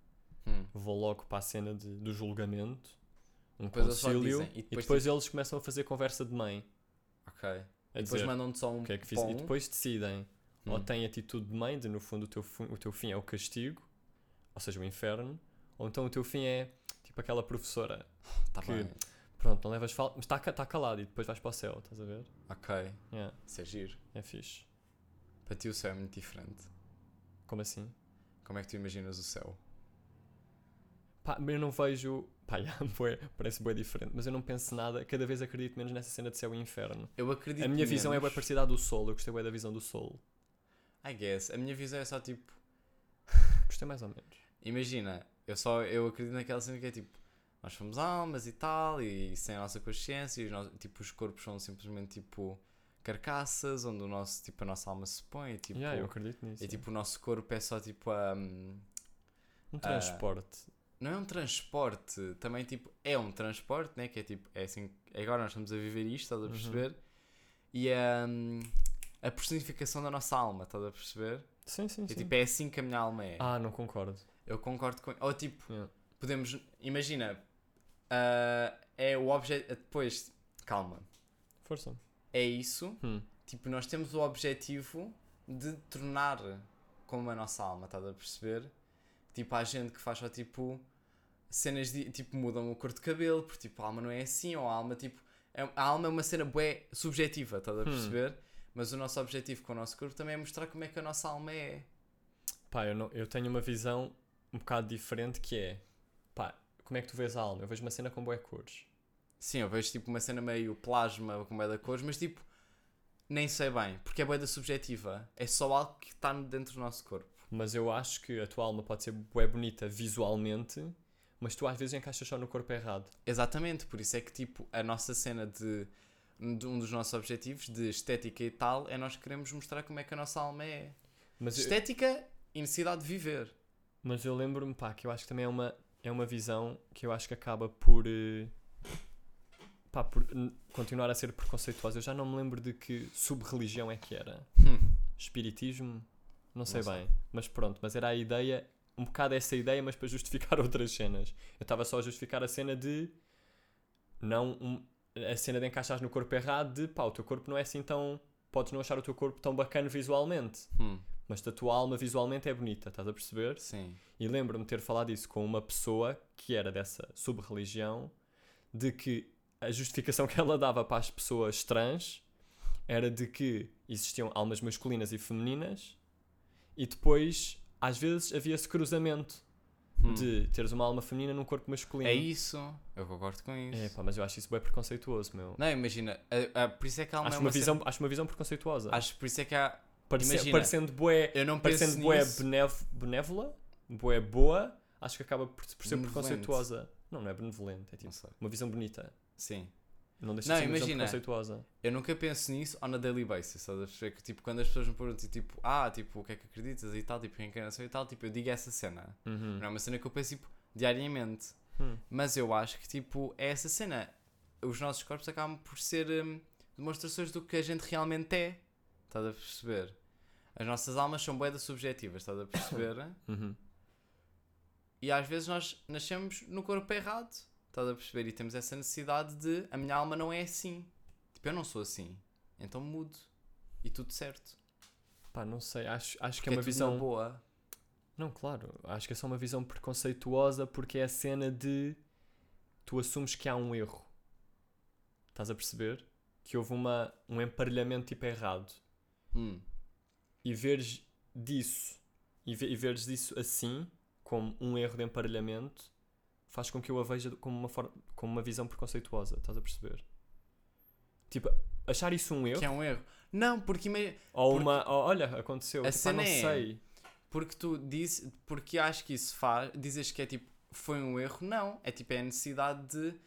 Hum. Vou logo para a cena de- do julgamento. Um Depois concílio. dizem, e E depois, depois, eles começam a fazer conversa de mãe. Ok. A depois mandam-te só um que é que. E depois decidem. Ou Hum. têm atitude de mãe, de no fundo o teu, o teu fim é o castigo, ou seja, o inferno. Ou então o teu fim é tipo aquela professora. Tá que- bem. Pronto, não levas falta, mas está tá calado e depois vais para o céu, estás a ver? Ok. Yeah, Isso é giro. é fixe. Para ti o céu é muito diferente. Como assim? Como é que tu imaginas o céu? Pá, eu não vejo. Pá, yeah, bué, parece bem diferente, mas eu não penso nada. Cada vez acredito menos nessa cena de céu e inferno. Eu acredito a minha visão é bem menos. parecida à do Sol. Eu gostei bem da visão do Sol. I guess. A minha visão é só tipo. Gostei mais ou menos. Imagina, eu só eu acredito naquela cena que é tipo. Nós somos almas e tal, e sem a nossa consciência, e os, no- tipo, os corpos são simplesmente tipo carcaças, onde o nosso, tipo, a nossa alma se põe, e, tipo, yeah, eu acredito nisso. e tipo o nosso corpo é só tipo a. um transporte. não é um transporte, também tipo, é um transporte, né? Que é tipo, é assim, agora nós estamos a viver isto, estás a Uhum. perceber? E a, a personificação da nossa alma, estás a perceber? sim, sim, E sim. tipo, é assim que a minha alma é. Ah, não concordo. Eu concordo com. Ou tipo, Yeah. Podemos. Imagina, ah, é o objeto. Depois, calma, Força. é isso. Hum. Tipo, nós temos o objetivo de tornar como a nossa alma, estás a perceber? Tipo, há gente que faz só tipo. cenas de tipo mudam o cor de cabelo, porque tipo a alma não é assim, ou a alma tipo. é- a alma é uma cena bué subjetiva, estás a perceber? Mas o nosso objetivo com o nosso corpo também é mostrar como é que a nossa alma é. Pá, eu, não, eu tenho uma visão um bocado diferente que é, pá, como é que tu vês a alma? Eu vejo uma cena com boé cores. Sim, eu vejo tipo uma cena meio plasma com bué da cores, mas tipo, nem sei bem, porque é bué da subjetiva. É só algo que está dentro do nosso corpo. Mas eu acho que a tua alma pode ser bué bonita visualmente, mas tu às vezes encaixas só no corpo errado. Exatamente, por isso é que tipo a nossa cena de, de um dos nossos objetivos de estética e tal é nós queremos mostrar como é que a nossa alma é. Mas eu, Estética e necessidade de viver. mas eu lembro-me, pá, que eu acho que também é uma, é uma visão que eu acho que acaba por, eh, pá, por continuar a ser preconceituosa. Eu já não me lembro de que sub-religião é que era. Hum. Espiritismo? Não sei sei. bem. Mas pronto, mas era a ideia, um bocado essa ideia, mas para justificar outras cenas. Eu estava só a justificar a cena de. Não. um- a cena de encaixar no corpo errado, de pá, o teu corpo não é assim tão. Podes não achar o teu corpo tão bacana visualmente, Hum, mas a tua alma visualmente é bonita, estás a perceber? sim. E lembro-me de ter falado isso com uma pessoa que era dessa sub-religião, de que a justificação que ela dava para as pessoas trans era de que existiam almas masculinas e femininas e depois, às vezes, havia esse cruzamento Hum. de teres uma alma feminina num corpo masculino. É isso. Eu concordo com isso. É, pá, mas eu acho isso bem preconceituoso, meu. Não, imagina, a- a- por isso é que a alma Acho é uma, uma visão, cena- acho uma visão preconceituosa. Acho por isso é que há. Parece- imagina, parecendo bué, Eu não parecendo benev- benévola, bué boa, acho que acaba por, por ser Benevolente. preconceituosa. Não, não é benevolente, é tipo uma visão bonita. Sim. Não deixa Não, de ser imagina. preconceituosa. Eu nunca penso nisso on a daily basis, a perceber? Que, tipo, quando as pessoas me perguntam, tipo, ah, tipo, o que é que acreditas e tal, tipo, reencarnação e tal, tipo, eu digo essa cena. Uhum. Não é uma cena que eu penso, tipo, diariamente. Hum. Mas eu acho que, tipo, é essa cena. Os nossos corpos acabam por ser hum, demonstrações do que a gente realmente é. Estás a perceber? As nossas almas são boedas subjetivas, estás a perceber? Uhum. e às vezes nós nascemos no corpo errado. Estás a perceber? E temos essa necessidade de a minha alma não é assim. Tipo, eu não sou assim. Então mudo. E tudo certo. Pá, não sei, acho, acho que Porque é uma tudo visão. boa. Não, claro, acho que é só uma visão preconceituosa porque é a cena de tu assumes que há um erro. Estás a perceber? Que houve uma, um emparelhamento tipo errado. Hum. E veres disso e, ve- e veres disso assim, como um erro de emparelhamento, faz com que eu a veja como uma, forma, como uma visão preconceituosa. Estás a perceber? Tipo, achar isso um erro. Que é um erro. Não, porque ima- Ou porque- uma. ou, olha, aconteceu. A tipo, ah, não é- sei. Porque tu dizes, porque acho que isso faz, dizes que é tipo, foi um erro, não, é tipo, é a necessidade de,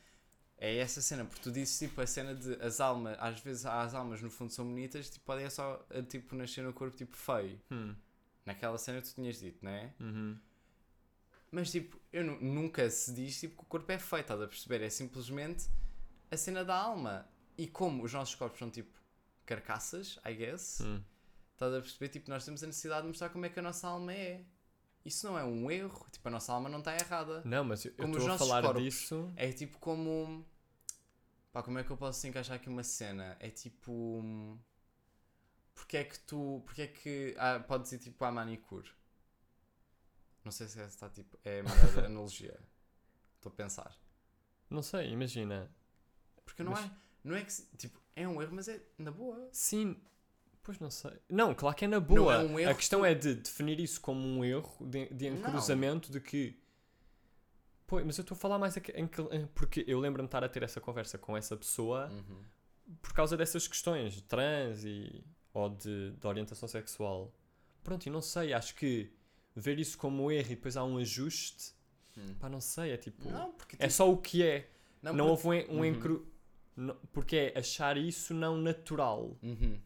é essa cena, porque tu dizes tipo a cena de as almas, às vezes as almas no fundo são bonitas, tipo, podem só, eh, tipo, nascer no corpo tipo feio, Hum, naquela cena que tu tinhas dito, não é? uhum. Mas tipo, eu nu- nunca se diz tipo que o corpo é feio, estás a perceber? É simplesmente a cena da alma. E como os nossos corpos são tipo carcaças, I guess, Hum. Estás a perceber? Tipo, nós temos a necessidade de mostrar como é que a nossa alma é. Isso não é um erro. Tipo, a nossa alma não está errada. Não, mas eu Como estou a falar corpos. disso. É tipo como. Pá, como é que eu posso encaixar aqui uma cena? É tipo. Porque é que tu. Porque é que. Ah, podes ir tipo à manicure. Não sei se essa está tipo. É a melhor analogia. Estou a pensar. Não sei, imagina. Porque não Mas- é. Não é que. Tipo, é um erro, mas é na boa. Sim, pois não sei. Não, claro que é na Não boa. é um erro a questão é de definir isso como um erro de, de Não. encruzamento de que. Pois, mas eu estou a falar mais em que- porque eu lembro-me de estar a ter essa conversa com essa pessoa Uhum. por causa dessas questões de trans e ou de, de orientação sexual. Pronto, e não sei, acho que ver isso como erro e depois há um ajuste, Hum. pá, não sei, é tipo. Não, porque. é tipo, só o que é. Não, porque- houve um, um Uhum. encru... não- Porque é achar isso não natural. Uhum.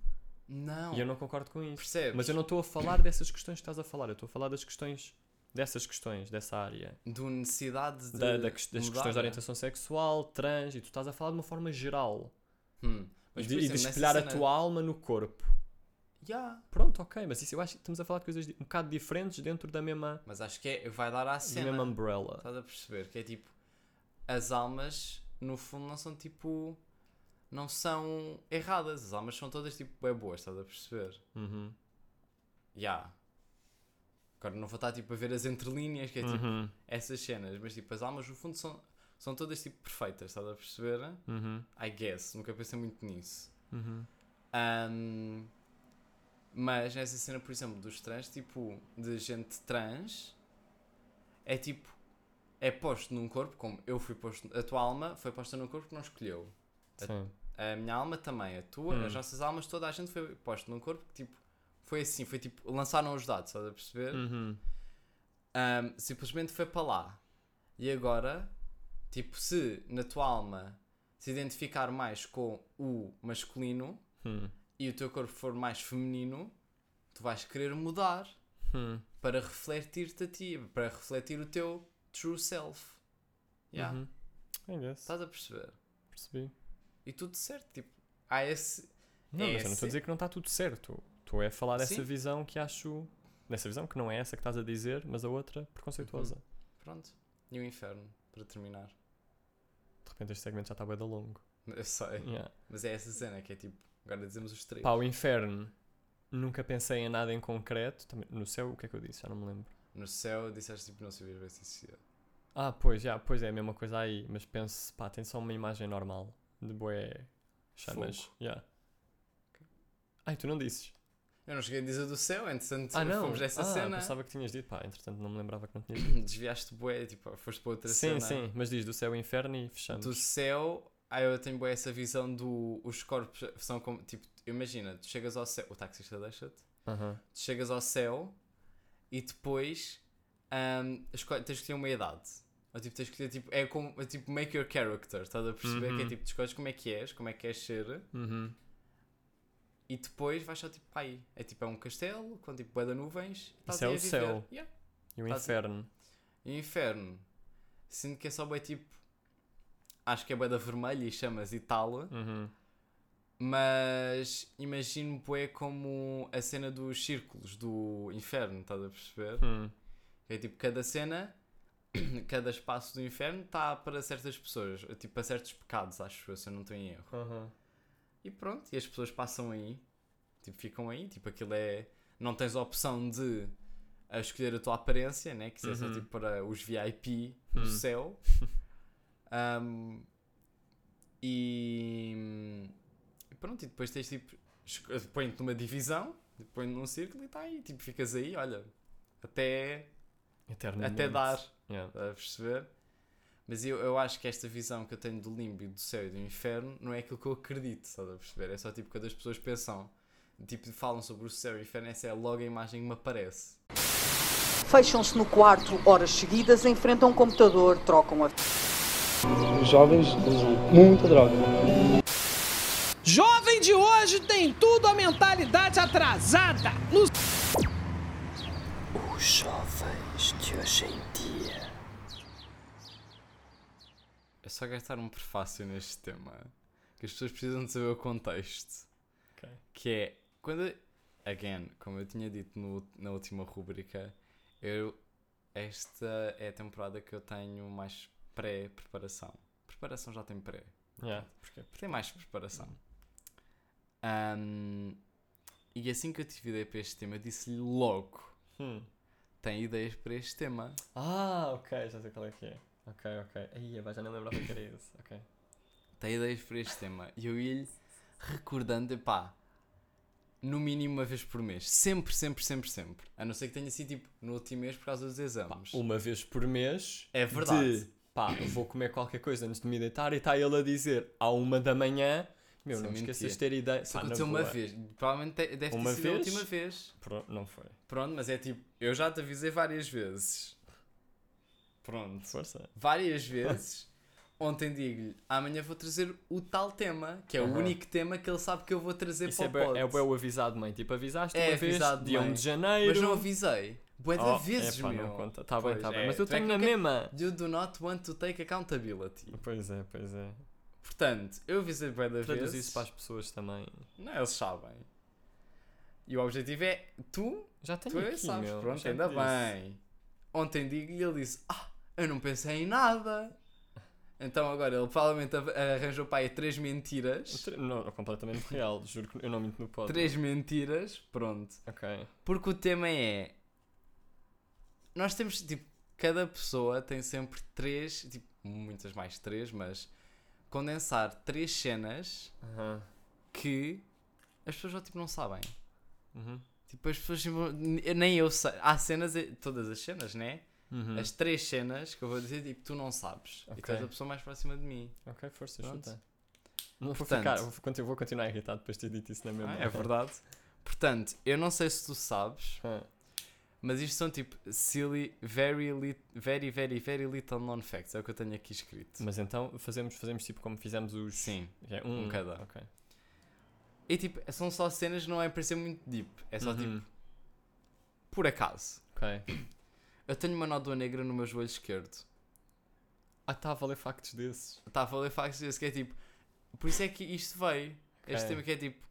Não. E eu não concordo com isso. Percebes? Mas eu não estou a falar dessas questões que estás a falar, eu estou a falar das questões, dessas questões, dessa área. do necessidade de Da, da das mudar, questões de né? orientação sexual, trans, e tu estás a falar de uma forma geral. Hum. E Mas, de, por e de exemplo, espelhar a cena- tua alma no corpo. Ya. Pronto, ok, mas isso eu acho que estamos a falar de coisas um bocado diferentes dentro da mesma, Mas acho que é, vai dar à da cena. mesma umbrella. Estás a perceber? Que é tipo, as almas, no fundo, não são tipo. Não são erradas. As almas são todas tipo bem boas, estás a perceber? Uhum. Ya. Agora não vou estar tipo a ver as entrelinhas, que é tipo Uhum. essas cenas, mas tipo as almas no fundo são, são todas tipo perfeitas, estás a perceber? Uhum. I guess, nunca pensei muito nisso. Uhum. Ahm, mas essa cena, por exemplo, dos trans, tipo, de gente trans, é tipo, é posto num corpo, como eu fui posto, a tua alma foi posta num corpo que não escolheu. Sim. A minha alma também, a tua, Hum. as nossas almas, toda a gente foi posto num corpo que tipo, foi assim, foi tipo, lançaram os dados, estás a perceber? Uhum. Ahm, simplesmente foi para lá. E agora, tipo, se na tua alma se identificar mais com o masculino Hum. e o teu corpo for mais feminino, tu vais querer mudar Hum. para refletir-te a ti, para refletir o teu true self. Yeah. Uhum. Estás a perceber? Percebi. E tudo certo, tipo, há esse. Não, É mas eu não estou a esse- dizer que não está tudo certo. Estou a falar dessa Sim. visão que acho. Dessa visão que não é essa que estás a dizer, mas a outra preconceituosa. Pronto. E o inferno, para terminar. De repente este segmento já está bem da longo. Eu sei. Yeah. Mas é essa cena que é tipo, agora dizemos os três. Pá, o inferno. Nunca pensei em nada em concreto. Também, no céu, o que é que eu disse? Já não me lembro. No céu disseste tipo, não sabias bem se. Ah, pois, já, pois é a mesma coisa aí. Mas penso, pá, tem só uma imagem normal. De boé chamas. Fogo. Yeah. Ai, tu não disses. Eu não cheguei a dizer do céu, entretanto Ah, não. fomos dessa ah, cena. pensava que tinhas dito. Pá, entretanto não me lembrava que não tinhas dito. Desviaste bué, tipo, foste para outra sim, cena. sim. Mas diz do céu e inferno e fechamos. Do céu, aí eu tenho bué essa visão do. Os corpos são como. Tipo, imagina, tu chegas ao céu. O taxista deixa-te. Aham. Tu chegas ao céu e depois escolhe- tens que ter uma idade. Ou tipo, tens que ter tipo. É como. É tipo, make your character. Estás a perceber? Que é Uhum. tipo, tu escolhes como é que és, como é que queres ser. Uhum. E depois vais só tipo aí. É tipo, é um castelo com tipo de nuvens. Isso é o céu. Yeah. E o Estás- inferno. E o inferno. Sinto que é só bué tipo. Acho que é bué da vermelha e chamas e tal. Uhum. Mas imagino bué como a cena dos círculos do inferno, estás a perceber? Hum. É tipo, cada cena, cada espaço do inferno está para certas pessoas, tipo para certos pecados, acho eu, se eu não estou em erro. Aham. E pronto, e as pessoas passam aí, tipo, ficam aí, tipo, aquilo é. Não tens a opção de a escolher a tua aparência, né? Que isso é só Uhum. tipo para os VIP do Hum. céu. Ahm, e, pronto, e depois tens tipo. Põe-te numa divisão, põe-te num círculo e está aí, tipo, ficas aí, olha, até, até dar. Yeah. Estás a perceber? Mas eu, eu acho que esta visão que eu tenho do limbo e do céu e do inferno não é aquilo que eu acredito, estás a perceber? É só tipo quando as pessoas pensam, tipo, falam sobre o céu e o inferno, essa é logo a imagem que me aparece. Fecham-se no quarto horas seguidas, enfrentam um computador, trocam a Os jovens usam muita droga. Jovem de hoje tem tudo a mentalidade atrasada. No Os jovens de hoje em dia. É só gastar um prefácio neste tema, que as pessoas precisam de saber o contexto. Ok. Que é, quando, again, como eu tinha dito no- na última rúbrica, eu, esta é a temporada que eu tenho mais pré-preparação. Preparação já tem pré. Yeah. Porque, Tem mais preparação. Ahm, e assim que eu tive ideia para este tema, disse-lhe logo: hum. tem ideias para este tema. Ah, ok, já sei qual é que é. Ok, ok. Aí, já nem lembrava que era isso. Ok. Tem ideias para este tema. E eu ia-lhe recordando, pá, no mínimo uma vez por mês. Sempre, sempre, sempre, sempre. A não ser que tenha sido tipo no último mês por causa dos exames. Uma vez por mês. É verdade. De, pá, vou comer qualquer coisa antes de me deitar e está ele a dizer à uma da manhã. Meu, Isso é não me esqueças de ter ideia. Isso Pá, aconteceu uma boa. vez. Provavelmente te- deve ter Uma sido a vez? última vez. Pro- Não foi. Pronto, mas é tipo, eu já te avisei várias vezes. Pronto. Força. várias vezes. Ontem digo-lhe, amanhã vou trazer o tal tema, que é o Aham. único tema que ele sabe que eu vou trazer Isso para é o bué- pod. é bué o avisado, mãe. Tipo, avisaste É uma vez, avisado, dia mãe. 1 de janeiro. Mas não avisei. Bué de Oh, vezes, epá, meu. não conta. Tá bem, Pois tá bem. é, Mas eu tu é tenho que na quer- mesma. You do not want to take accountability. Pois é, pois é. Portanto, eu avisei bué da Traduz vez. isso para as pessoas também. Não, eles sabem. E o objetivo é, tu, Já tenho tu é, aqui, sabes. meu. Pronto, já ainda te disse. bem. Ontem digo-lhe e ele disse, ah, eu não pensei em nada. Então agora ele provavelmente av- arranjou para aí três mentiras. Não, completamente real. Juro que eu não minto no pod. Três mentiras, pronto. Ok. Porque o tema é nós temos, tipo, cada pessoa tem sempre três, tipo, muitas mais três, mas condensar três cenas Aham. que as pessoas já, tipo, não sabem. Uhum. Tipo, as pessoas, tipo, nem eu sei. Há cenas, eh, todas as cenas, né? Uhum. As três cenas que eu vou dizer, tipo, tu não sabes. E Ok. tu és a pessoa mais próxima de mim. Ok, força, Pronto. chuta. Não vou Portanto- ficar, vou, conti- vou continuar irritado depois de ter dito isso na mesma. Ah, é verdade. Portanto, eu não sei se tu sabes, Ah, mas isto são tipo silly, very, lit, very, very, very little known facts. É o que eu tenho aqui escrito. Mas então fazemos, fazemos tipo como fizemos os. Sim. É, um, um cada. Ok. E tipo, são só cenas, não é para ser muito deep. É só Uhum. tipo, por acaso. Ok. Eu tenho uma nódoa negra no meu joelho esquerdo. Ah, está a valer factos desses. Estava a ler factos desse que é tipo. Por isso é que isto veio. Este Ok. tema que é tipo.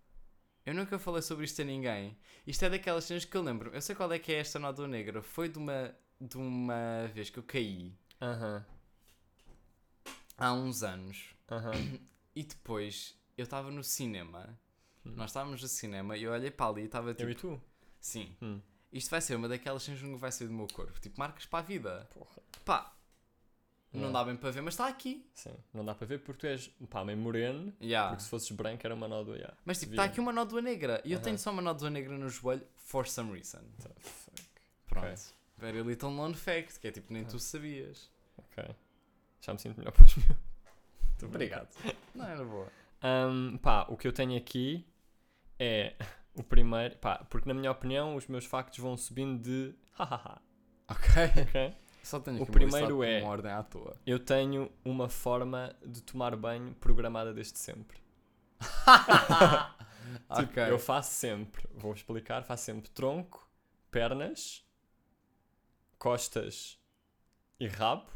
Eu nunca falei sobre isto a ninguém. Isto é daquelas cenas que eu lembro. Eu sei qual é que é esta nódoa negra. Foi de uma, de uma vez que eu caí Aham. há uns anos. Aham. E depois eu estava no cinema. Hum. Nós estávamos no cinema e eu olhei para ali e estava tipo. Eu e tu? Sim. Hum. Isto vai ser uma daquelas cenas que nunca vai sair do meu corpo. Tipo, marcas para a vida. Porra. Pá. Não Não. dá bem para ver, mas está aqui. Sim. Não dá para ver porque tu és pá, meio moreno. Yeah. Porque se fosses branco era uma nódoa. Yeah. Mas tipo, está aqui uma nódoa negra. E eu Aham. tenho só uma nódoa negra no joelho, for some reason. The fuck. Pronto. Ok. Very little known fact, que é tipo, nem tu sabias. Ok. Já me sinto melhor para os meus. Obrigado. Não, era boa. Um, pá, o que eu tenho aqui é o primeiro. Pá, porque na minha opinião os meus factos vão subindo de. hahaha. Ok. Ok? Só tenho O primeiro é- uma ordem à toa. Eu tenho uma forma de tomar banho programada desde sempre. Tipo, ok. Eu faço sempre, vou explicar, faço sempre tronco, pernas, costas e rabo,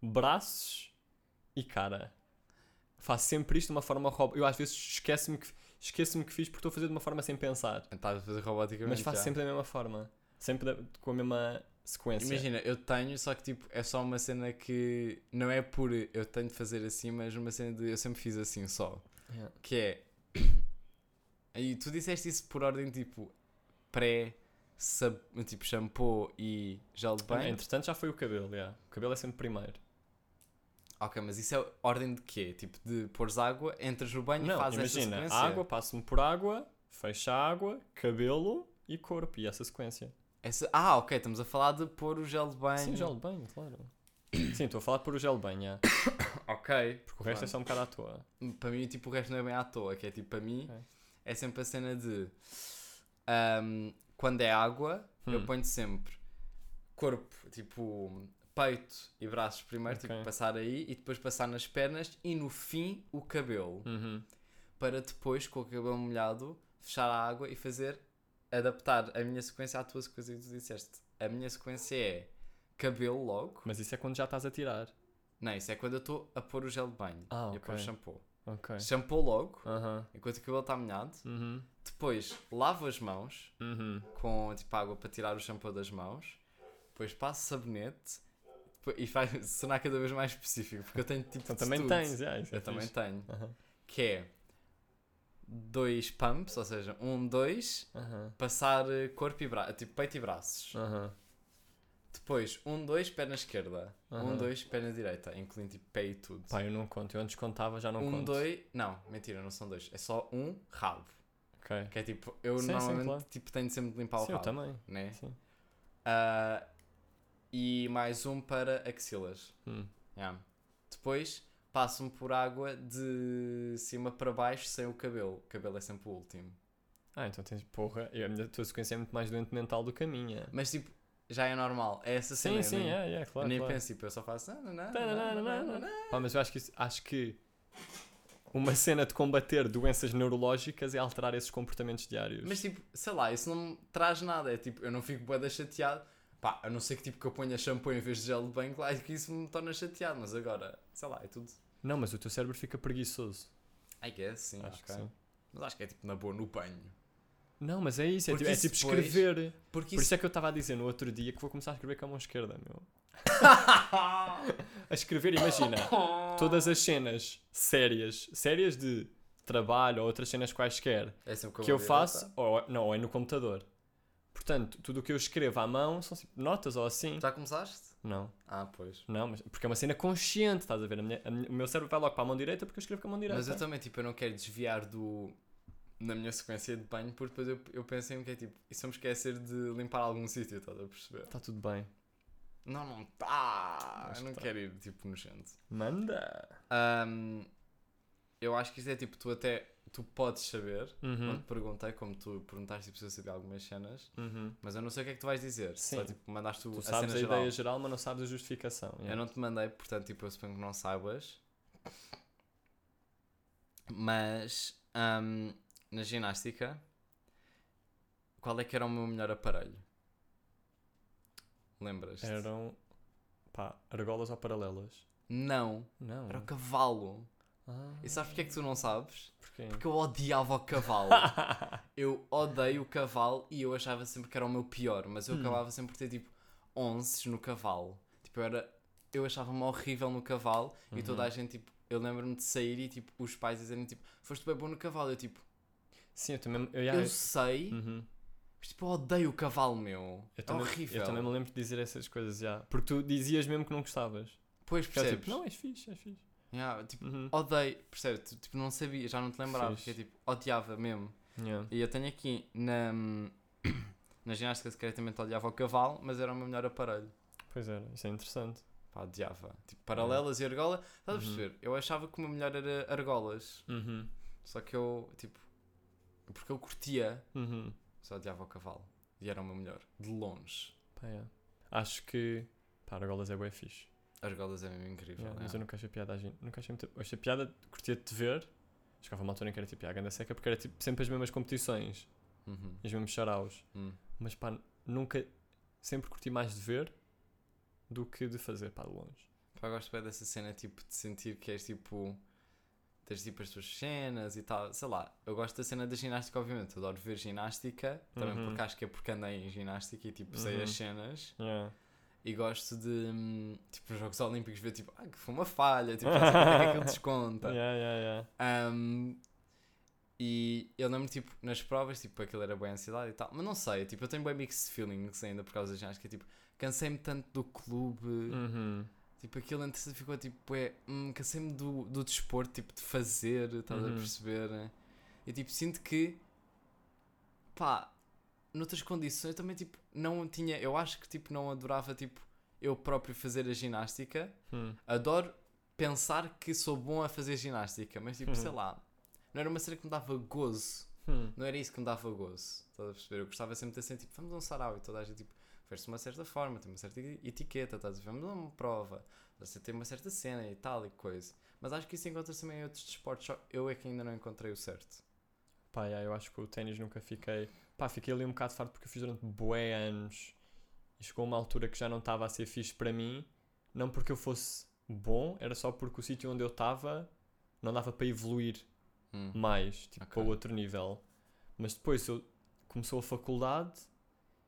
braços e cara. Faço sempre isto de uma forma robótica. Eu às vezes esqueço-me que, esqueço-me que fiz porque estou a fazer de uma forma sem pensar. Estás a fazer roboticamente. Mas faço já. sempre da mesma forma. Sempre da- com a mesma sequência. Imagina, eu tenho, só que tipo, é só uma cena que não é por eu tenho de fazer assim, mas uma cena de eu sempre fiz assim só. Yeah. Que é. Aí tu disseste isso por ordem tipo pré, sab, tipo shampoo e gel de banho. Entretanto já foi o cabelo, yeah. O cabelo é sempre primeiro. Ok, mas isso é ordem de quê? Tipo, de pôres água, entras no banho e Não, fazes imagina, sequência? água, passo-me por água, fecha a água, cabelo e corpo. E essa sequência. Essa... Ah, ok, estamos a falar de pôr o gel de banho. Sim, gel de banho, claro. Sim, estou a falar de pôr o gel de banho, yeah. Ok. porque o resto é só um bocado à toa. Para mim, tipo, o resto não é bem à toa, que é tipo, para mim, Ok. é sempre a cena de ahm, quando é água, eu Hum. ponho sempre corpo, tipo, peito e braços primeiro, Ok. tipo, passar aí e depois passar nas pernas e no fim o cabelo, Uhum. para depois, com o cabelo molhado, fechar a água e fazer, adaptar a minha sequência à tua sequência que tu disseste. A minha sequência é cabelo logo. Mas isso é quando já estás a tirar. Não, isso é quando eu estou a pôr o gel de banho Ah, e pôr o shampoo. Ok. Shampoo logo, Aham. enquanto o cabelo está molhado. Uhum. Depois lavo as mãos Uhum. com tipo água para tirar o shampoo das mãos. Depois passo sabonete e faz sonar cada vez mais específico, porque eu tenho tipo. Então de também tudo. tens, yeah, é Eu também fixe. tenho. Aham. Que é dois pumps, ou seja, um, dois, Aham. passar eh, corpo e braço, tipo peito e braços. Aham. Depois, um, dois, perna esquerda. Um, Aham. dois, perna direita, incluindo tipo pé e tudo. Pá, eu não conto. Eu antes contava, já não um, conto. dois, não, mentira, não são dois. É só um rabo. Ok. Que é tipo, eu Sim, sim, normalmente claro. tipo, tenho sempre de limpar o Sim, eu rabo. também. Né? Sim. Ah, e mais um para axilas. Hum. Yeah. Depois passo-me por água de cima para baixo sem o cabelo. O cabelo é sempre o último. Ah, então tens. Porra, eu- a minha tua sequência é muito mais doente mental do que a minha. Mas tipo, já é normal. É essa cena. Sim, sim, nem, é, é, claro. nem claro. penso, tipo, eu só faço. "Ah, não, não, Tananana, não, não, não, não." Pá, mas eu acho que, acho que uma cena de combater doenças neurológicas é alterar esses comportamentos diários. Mas tipo, sei lá, isso não me traz nada. É tipo, eu não fico bué da chateado. Pá, a não ser que tipo que eu ponha shampoo em vez de gel de banho, claro que isso me torna chateado. Mas agora, sei lá, é tudo. Não, mas o teu cérebro fica preguiçoso. I guess, sim. Acho que sim. Mas acho que é tipo na boa no banho. Não, mas é isso, é tipo, é isso tipo escrever. Porque Por isso é que eu estava a dizer no outro dia que vou começar a escrever com a mão esquerda, meu. A escrever, imagina, todas as cenas sérias, sérias de trabalho ou outras cenas quaisquer, É a que eu faço, ou, não, ou é no computador. Portanto, tudo o que eu escrevo à mão são tipo, notas ou assim. Já começaste? Não, Ah, pois. não, mas porque é uma cena consciente, estás a ver? A minha- a minha- o meu cérebro vai logo para a mão direita porque eu escrevo com a mão direita. Mas eu também, tipo, eu não quero desviar do. na minha sequência de banho, porque depois eu, eu penso em que é tipo, e se eu me esquecer de limpar algum sítio, estás a perceber? Está tudo bem. Não, não tá. Acho Eu não tá. quero ir tipo nojento. Manda! Ahm, eu acho que isto é tipo, tu até. Tu podes saber, Uhum. quando te perguntei, como tu perguntaste se eu sabia algumas cenas, Uhum. mas eu não sei o que é que tu vais dizer. Só Sim. tipo, mandaste Tu a sabes a geral. ideia geral, mas não sabes a justificação. Eu yeah. não te mandei, portanto, tipo, eu suponho que não saibas. Mas ahm, na ginástica, qual é que era o meu melhor aparelho? Lembras? Eram pá, argolas ou paralelas? Não, Não. era o cavalo. Ah, E sabes porque é que tu não sabes? porquê? Porque eu odiava o cavalo. eu odeio o cavalo e eu achava sempre que era o meu pior, mas eu Hum. acabava sempre por ter tipo 11 no cavalo. Tipo, eu era. Eu achava-me horrível no cavalo e toda a Uhum. gente, tipo, eu lembro-me de sair e tipo, os pais dizerem tipo, foste bem bom no cavalo. Eu tipo, Sim, eu também. Eu, yeah, eu sei, Uhum. mas tipo, eu odeio o cavalo, meu. Eu é também, horrível. Eu também me lembro de dizer essas coisas já. Porque tu dizias mesmo que não gostavas. Pois era percebes? tipo, não, és fixe, és fixe. Yeah, tipo, Uhum. odeio, percebes? Tipo, não sabia, já não te lembrava, porque tipo, odiava mesmo. Yeah. E eu tenho aqui na, na ginástica secretamente odiava o cavalo, mas era o meu melhor aparelho. Pois era, isso é interessante. Pá, odiava. Tipo, paralelas e argola. Estás a Uhum. perceber? Eu achava que o meu melhor era argolas. Uhum. Só que eu, tipo, porque eu curtia, Uhum. só odiava o cavalo. E era o meu melhor. De longe. Pá, yeah. Acho que. Pá, argolas é bué fixe. Argolas é mesmo incrível. Yeah, é. Mas eu nunca achei piada. Nunca achei muito. Achei piada, curtia de ver. Chegava uma altura em que era tipo a ganda seca porque era tipo sempre as mesmas competições. Uhum. Os mesmos charaus. Hum. Mas pá, nunca. Sempre curti mais de ver do que de fazer, pá, de longe. Pá, eu gosto bem dessa cena, tipo, de sentir que és tipo. Tens tipo as tuas cenas e tal. Sei lá, eu gosto da cena da ginástica, obviamente. Adoro ver ginástica. Também Uhum. porque acho que é porque andei em ginástica e tipo sei Uhum. as cenas. Yeah. E gosto de, hum, tipo, nos Jogos Olímpicos ver tipo, ah, que foi uma falha, tipo, já sei porque é que aquilo desconta. Yeah, yeah, yeah. Um, e eu lembro, tipo, nas provas, tipo, aquilo era boa ansiedade e tal, mas não sei, tipo, eu tenho bem mixed feelings ainda por causa da ginástica, tipo, cansei-me tanto do clube, Uhum. tipo, aquilo antes ficou, tipo, é, hum, cansei-me do, do desporto, tipo, de fazer, estás a Uhum. perceber? né? E, tipo, sinto que, pá, noutras condições também, tipo, não tinha, eu acho que, tipo, não adorava, tipo, eu próprio fazer a ginástica, Hum. adoro pensar que sou bom a fazer ginástica, mas tipo, Uhum. sei lá, não era uma cena que me dava gozo. Hum. Não era isso que me dava gozo. Estás a perceber? Eu gostava sempre de ser tipo, vamos a um sarau e toda a gente tipo, veste de uma certa forma, tem uma certa etiqueta, estás a ver? Vamos a uma prova, você tem uma certa cena e tal e coisa. Mas acho que isso encontra-se também em outros desportos, só eu é que ainda não encontrei o certo. Pá, yeah, eu acho que o ténis nunca fiquei. Pá, fiquei ali um bocado farto porque eu fiz durante bué anos e chegou uma altura que já não estava a ser fixe para mim. Não porque eu fosse bom, era só porque o sítio onde eu estava não dava para evoluir Hum. mais, tipo, Ok. para outro nível. Mas depois eu começou a faculdade,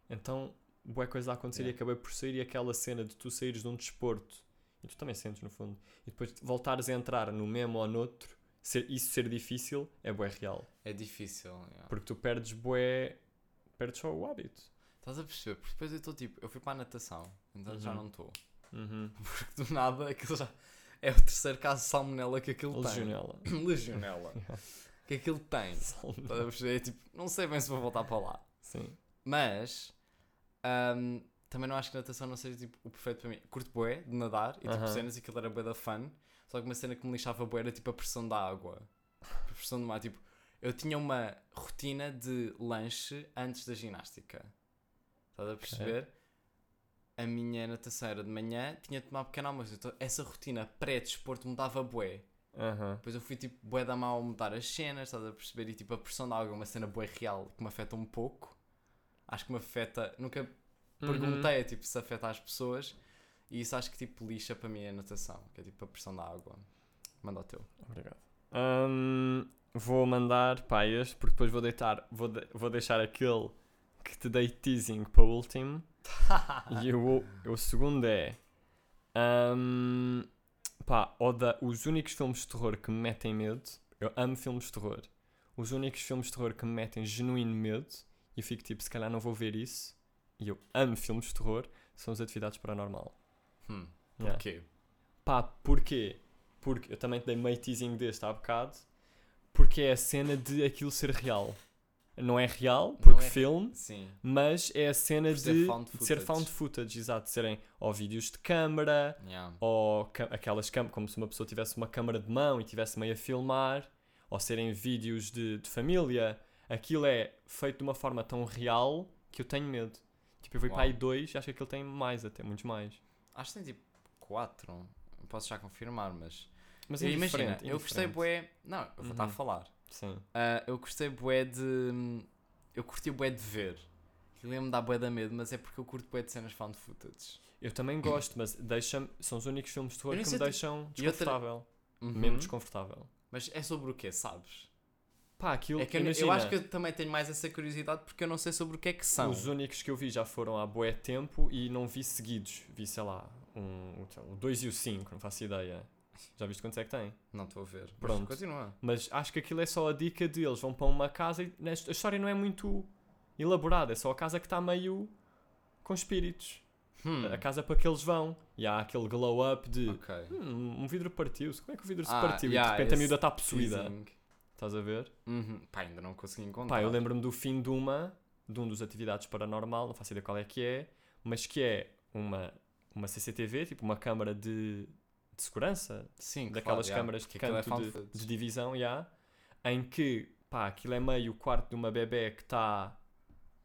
então boa coisa a acontecer Yeah. e acabei por sair e aquela cena de tu saíres de um desporto e tu também sentes no fundo, e depois voltares a entrar no mesmo ou noutro, ser, isso ser difícil é bué real. É difícil, yeah. Porque tu perdes bué, perdes só o hábito. Estás a perceber? Porque depois eu estou tipo, eu fui para a natação, então já Uhum. não estou. Uhum. Porque do nada aquilo já é o terceiro caso de salmonela que aquilo tem. Legionela. Legionela. que aquilo tem. Estás a perceber? É tipo, não sei bem se vou voltar para lá. Sim. Mas ahm, também não acho que natação não seja tipo, o perfeito para mim. Curto bué de nadar e tipo Aham. cenas, aquilo era bué da fun. Só que uma cena que me lixava bué era tipo a pressão da água. A pressão do mar. Tipo, eu tinha uma rotina de lanche antes da ginástica. Estás a perceber? A minha natação era de manhã, tinha de tomar pequeno almoço. Então essa rotina pré-desporto me dava bué. Aham. Depois eu fui tipo bué da mal a mudar as cenas, estás a perceber? E tipo a pressão da água é uma cena bué real que me afeta um pouco. Acho que me afeta. Nunca Uhum. perguntei tipo, se afeta as pessoas. E isso acho que tipo lixa para mim a natação, que é tipo a pressão da água. Manda o teu. Obrigado. Hum, vou mandar pá, este, porque depois vou deitar, vou, de- vou deixar aquele que te dei teasing para o último. e o, o segundo é. hum, pá, oda, os únicos filmes de terror que me metem medo. Eu amo filmes de terror. Os únicos filmes de terror que me metem genuíno medo e fico tipo, se calhar não vou ver isso. E eu amo filmes de terror, são as atividades paranormal. Hum, Yeah. porquê? Pá, porquê? Porque eu também te dei meio teasing deste há bocado. Porque é a cena de aquilo ser real. Não é real, porque é- filme, Sim. mas é a cena Por ser de, found de ser found footage, exato. De serem ou vídeos de câmara, Yeah. ou aquelas câmaras, como se uma pessoa tivesse uma câmara de mão e tivesse meio a filmar, ou serem vídeos de, de família. Aquilo é feito de uma forma tão real que eu tenho medo. Tipo, eu vi para aí dois e acho que aquilo tem mais, até muitos mais. Acho que tem tipo 4. Posso já confirmar, mas. Mas é Imagina, eu gostei bué. Não, eu vou estar a Uhum. falar. Sim. Ah, eu gostei bué de. Eu curti bué de ver. Lembro-me da bué da medo, mas é porque eu curto bué de cenas found footage. Eu também gosto, mas deixa são os únicos filmes de terror que me deixam e outra- desconfortável. Uhum. Mesmo desconfortável. Mas é sobre o quê, sabes? Pá, aquilo É que eu, eu imagina, acho que eu também tenho mais essa curiosidade porque eu não sei sobre o que é que são. os únicos que eu vi já foram há bué tempo e não vi seguidos. Vi, sei lá, um, o 2 e o 5, não faço ideia. Já viste quantos é que tem? Não estou a ver. Mas Pronto. Continua. Mas acho que aquilo é só a dica de eles vão para uma casa e a história não é muito elaborada, é só a casa que está meio com espíritos. Hum, A casa para que eles vão. E há aquele glow up de ok. "Hum, um vidro partiu-se. Como é que o vidro se Ah, partiu? e yeah, de repente a miúda está possuída. Teasing. Estás a ver? Uhum. Pá, ainda não consegui encontrar. Pá, eu lembro-me do fim de uma, de um dos atividades paranormal, não faço ideia qual é que é, mas que é uma, uma CCTV, tipo uma câmara de, de segurança, Sim, claro, daquelas yeah, câmaras de porque aquilo é canto found de, de divisão, já, em que, pá, aquilo é meio o quarto de uma bebé que está...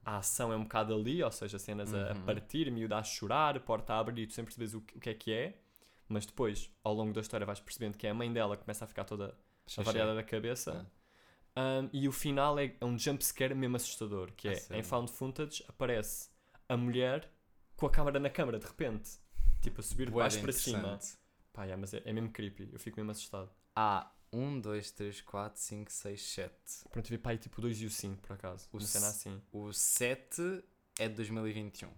A ação é um bocado ali, ou seja, cenas a- a Uhum. partir, miúda a chorar, porta a abrir e tu sempre percebes o, que- o que é que é, mas depois, ao longo da história, vais percebendo que é a mãe dela que começa a ficar toda Xixi. avariada da cabeça. Um, e o final é, é um jumpscare mesmo assustador, que A é, sério? em found footage, aparece a mulher com a câmera na câmara, de repente. Tipo, a subir de baixo para cima. Pá, yeah, mas é, é mesmo creepy, eu fico mesmo assustado. Há 1, 2, 3, 4, 5, 6, 7. Pronto, vi para aí tipo o 2 e o 5, por acaso. O cena assim. O 7 é de 2021.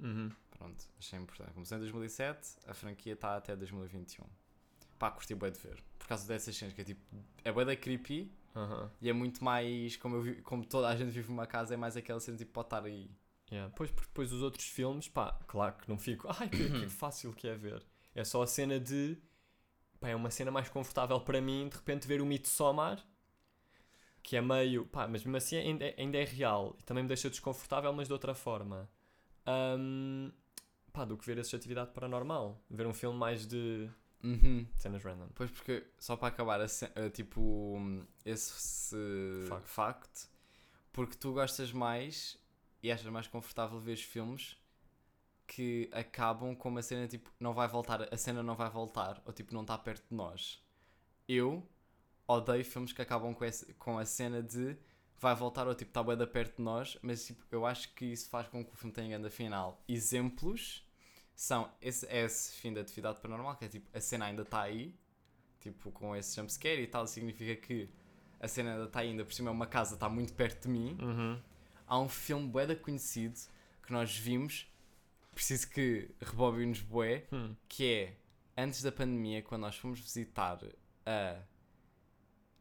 Uhum. Pronto, achei importante. Começou em 2007, a franquia está até 2021. Pá, curti bué de ver. Por causa dessas cenas que é tipo, é bué da creepy e é muito mais, como, eu vi, como toda a gente vive numa casa, é mais aquela cena tipo, pode estar aí. Yeah. Pois, porque depois os outros filmes, pá, claro que não fico, ai, que, que fácil que é ver. É só a cena de, pá, é uma cena mais confortável para mim, de repente ver o Midsommar, que é meio, pá, mas mesmo assim ainda é, ainda é real, e também me deixa desconfortável, mas de outra forma. Ahm, pá, do que ver essa atividade paranormal. Ver um filme mais de Uhum. cenas random. Pois porque, só para acabar, tipo, esse Facto. facto, porque tu gostas mais e achas mais confortável ver os filmes que acabam com uma cena tipo, não vai voltar, a cena não vai voltar, ou tipo, não está perto de nós. Eu odeio filmes que acabam com, esse, com a cena de vai voltar ou tipo, está bem da perto de nós, mas tipo, eu acho que isso faz com que o filme tenha grande final. Exemplos são esse, esse fim da atividade paranormal, que é tipo, a cena ainda está aí, tipo, com esse jumpscare e tal, significa que a cena ainda está aí, ainda por cima é uma casa, está muito perto de mim. Uhum. Há um filme bué da conhecido que nós vimos, preciso que rebobines bué, Hum. que é, antes da pandemia, quando nós fomos visitar a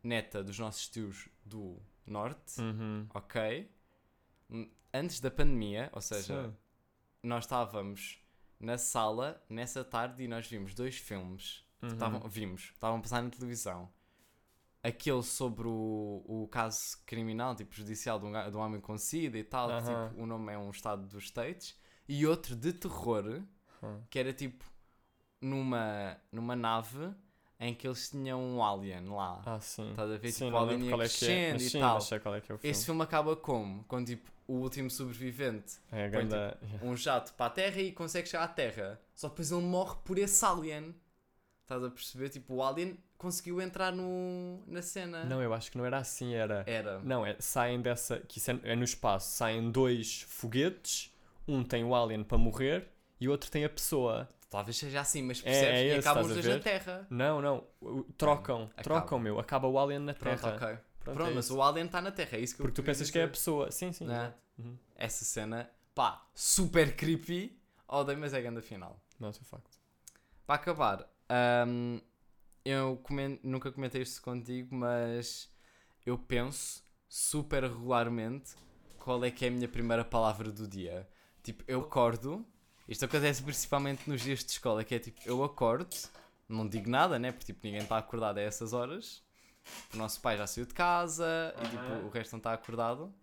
neta dos nossos tios do Norte, Uhum. ok? Antes da pandemia, ou seja, Sim. nós estávamos na sala nessa tarde e nós vimos dois filmes. que Uhum. Estavam, vimos, estavam a passar na televisão. Aquele sobre o, o caso criminal, tipo judicial, de um, de um homem com SIDA e tal, que, Aham. tipo, o nome é um estado dos States. E outro de terror, Hum. que era tipo numa, numa nave em que eles tinham um alien lá. Ah, sim. Estás a ver? Sim, tipo, o alien ia é que é, crescendo mas e sim, tal. sei qual é que é o filme. Esse filme acaba como? Com tipo o último sobrevivente É põe, ganda... um jato para a Terra e consegue chegar à Terra. Só depois ele morre por esse alien. Estás a perceber? Tipo, o alien conseguiu entrar no, na cena. Não, eu acho que não era assim, era... Era. Não, é, saem dessa. Que isso é, é no espaço. Saem dois foguetes. Um tem o alien para morrer e o outro tem a pessoa. Talvez seja assim, mas É- percebes? é e esse, acabam os dois na? Terra. Não, não. Trocam. acaba. Trocam, meu. Acaba o alien na Pronto, Terra. ok. Pronto, Pronto, é mas o alien está na Terra, é isso que eu Porque tu pensas que é a dizer. pessoa. Sim, sim. Não é? exato. Uhum. Essa cena, pá, super creepy. Odeio, mas é grande final. Não, isso é facto. Para acabar, hum, eu nunca comentei isto contigo, mas eu penso super regularmente qual é que é a minha primeira palavra do dia. Tipo, eu acordo, isto acontece principalmente nos dias de escola, que é tipo, eu acordo, não digo nada, né? Porque tipo, ninguém está acordado a essas horas. O nosso pai já saiu de casa e tipo, o resto não está acordado.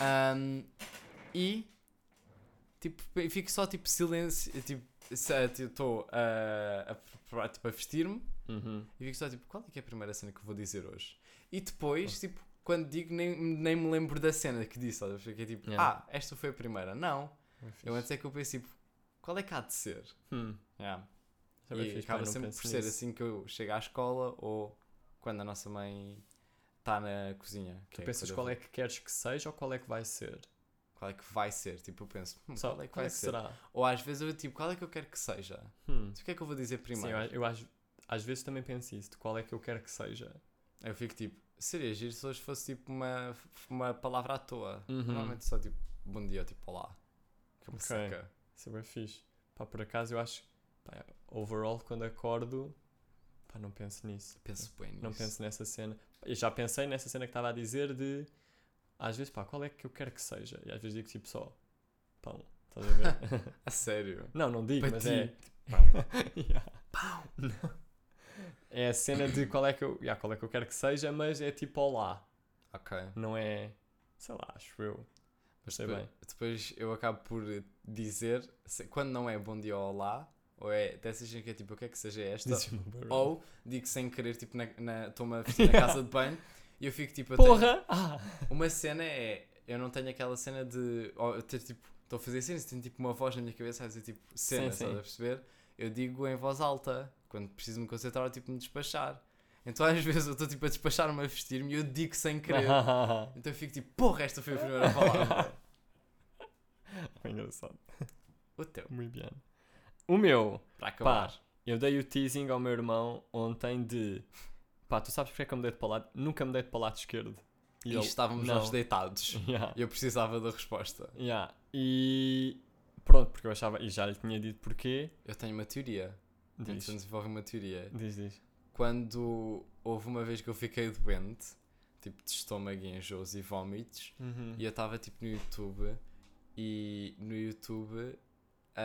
Ahm, e tipo, fico só tipo silêncio, tipo, estou a, a, preparar, tipo, a vestir-me Uhum. e fico só tipo, qual é que é a primeira cena que eu vou dizer hoje? E depois, tipo, quando digo, nem, nem me lembro da cena que disse, olha, fiquei tipo, Yeah. ah, esta foi a primeira. Não. Eu antes é que eu penso, tipo, qual é que há de ser? Hum. Yeah. É E fixe, acaba não sempre por ser nisso. assim que eu chego à escola ou quando a nossa mãe está na cozinha. Tu pensas qual é que queres que seja ou qual é que vai ser? Qual é que vai ser? Tipo, eu penso, hum, Só, qual é que vai ser? será? Ou às vezes eu tipo, qual é que eu quero que seja? Hum. O que é que eu vou dizer Sim, primeiro? eu, eu às, às vezes também penso isso, de qual é que eu quero que seja. Eu fico tipo, seria giro se hoje fosse tipo uma, uma palavra à toa. Uhum. Normalmente só tipo, bom dia, ou tipo, olá. Que é uma Ok. seca. Isso é bem fixe. Pá, por acaso eu acho, pá, overall, quando acordo, pá, não penso nisso. Penso bem nisso. Não penso nessa cena. Eu já pensei nessa cena que estava a dizer de, às vezes, pá, qual é que eu quero que seja? E às vezes digo tipo só, pão. Estás a ver? A sério. não, não digo, Para mas ti. é. Yeah. Não. É a cena de qual é que eu, yeah, qual é que eu quero que seja, mas é tipo olá. Ok. Não é, sei lá, acho eu. Mas Sei depois, bem. depois eu acabo por dizer, quando não é bom dia ou olá, ou é dessas em que é tipo, o que é que seja esta? Ou digo sem querer, tipo, na- na- estou-me a vestir na casa de banho e eu fico tipo, eu Porra! Ah! uma cena é, eu não tenho aquela cena de, ou ter tipo, estou a fazer cenas, tenho tipo uma voz na minha cabeça a dizer tipo, cena, Sim, estás a perceber? Eu digo em voz alta, quando preciso me concentrar ou tipo me despachar. Então às vezes eu estou tipo a despachar-me a vestir-me e eu digo sem querer. Então eu fico tipo, porra, esta foi a primeira palavra. Engraçado. o teu. Muito bem. O meu, Para acabar. pá, eu dei o teasing ao meu irmão ontem de. Pá, tu sabes porque é que eu me dei de para o lado? Nunca me de para o lado esquerdo. E ele, estávamos não. nós deitados. Yeah, E eu precisava da resposta. yeah. E pronto, porque eu achava, e já lhe tinha dito porquê. Eu tenho uma teoria. Diz, Antes de desenvolver uma teoria. diz, diz. Quando houve uma vez que eu fiquei doente, tipo de estômago e enjoos e vómitos, Uhum. e eu estava tipo no YouTube, e no YouTube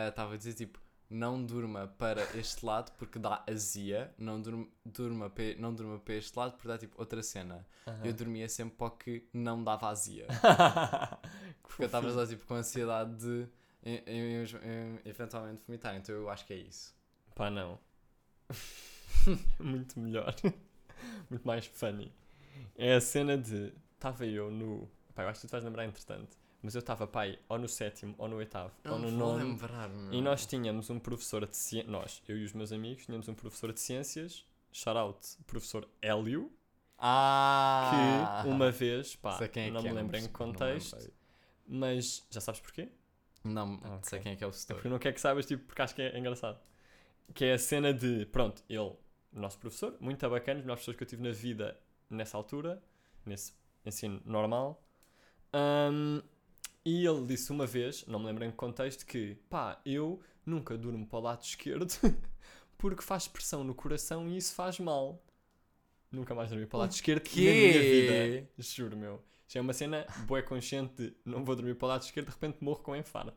estava a dizer tipo, não durma para este lado porque dá azia, não durma, durma pe- não durma para este lado porque dá tipo outra cena. Aham. Eu dormia sempre para o que não dava azia. Que Porque eu estava tipo com ansiedade de em- em- em- eventualmente vomitar, então eu acho que é isso. Pá, não. Muito melhor. Muito mais funny. É a cena de. Estava eu no. Pá, eu acho que tu te vais lembrar entretanto. Mas eu estava, pai, ou no sétimo, ou no oitavo, ou no nono. lembrar. E nós tínhamos um professor de ciências. Nós, eu e os meus amigos, tínhamos um professor de ciências. Shout out, professor Hélio. Ah! Que uma vez, pá, Sei é não me é, lembro em que contexto, mas já sabes porquê? Não, Ah, sei ok. quem é que é o É setor. porque eu não quero que saibas, tipo, porque acho que é engraçado. Que é a cena de, pronto, ele, nosso professor, muito bacana, os melhores professores que eu tive na vida nessa altura, nesse ensino normal. Ahm, e ele disse uma vez, não me lembro em que contexto, que pá, eu nunca durmo para o lado esquerdo porque faz pressão no coração e isso faz mal. Nunca mais dormi para o lado esquerdo quê? na minha vida. Juro, meu. Já é uma cena boa consciente de não vou dormir para o lado esquerdo, de repente morro com infarto.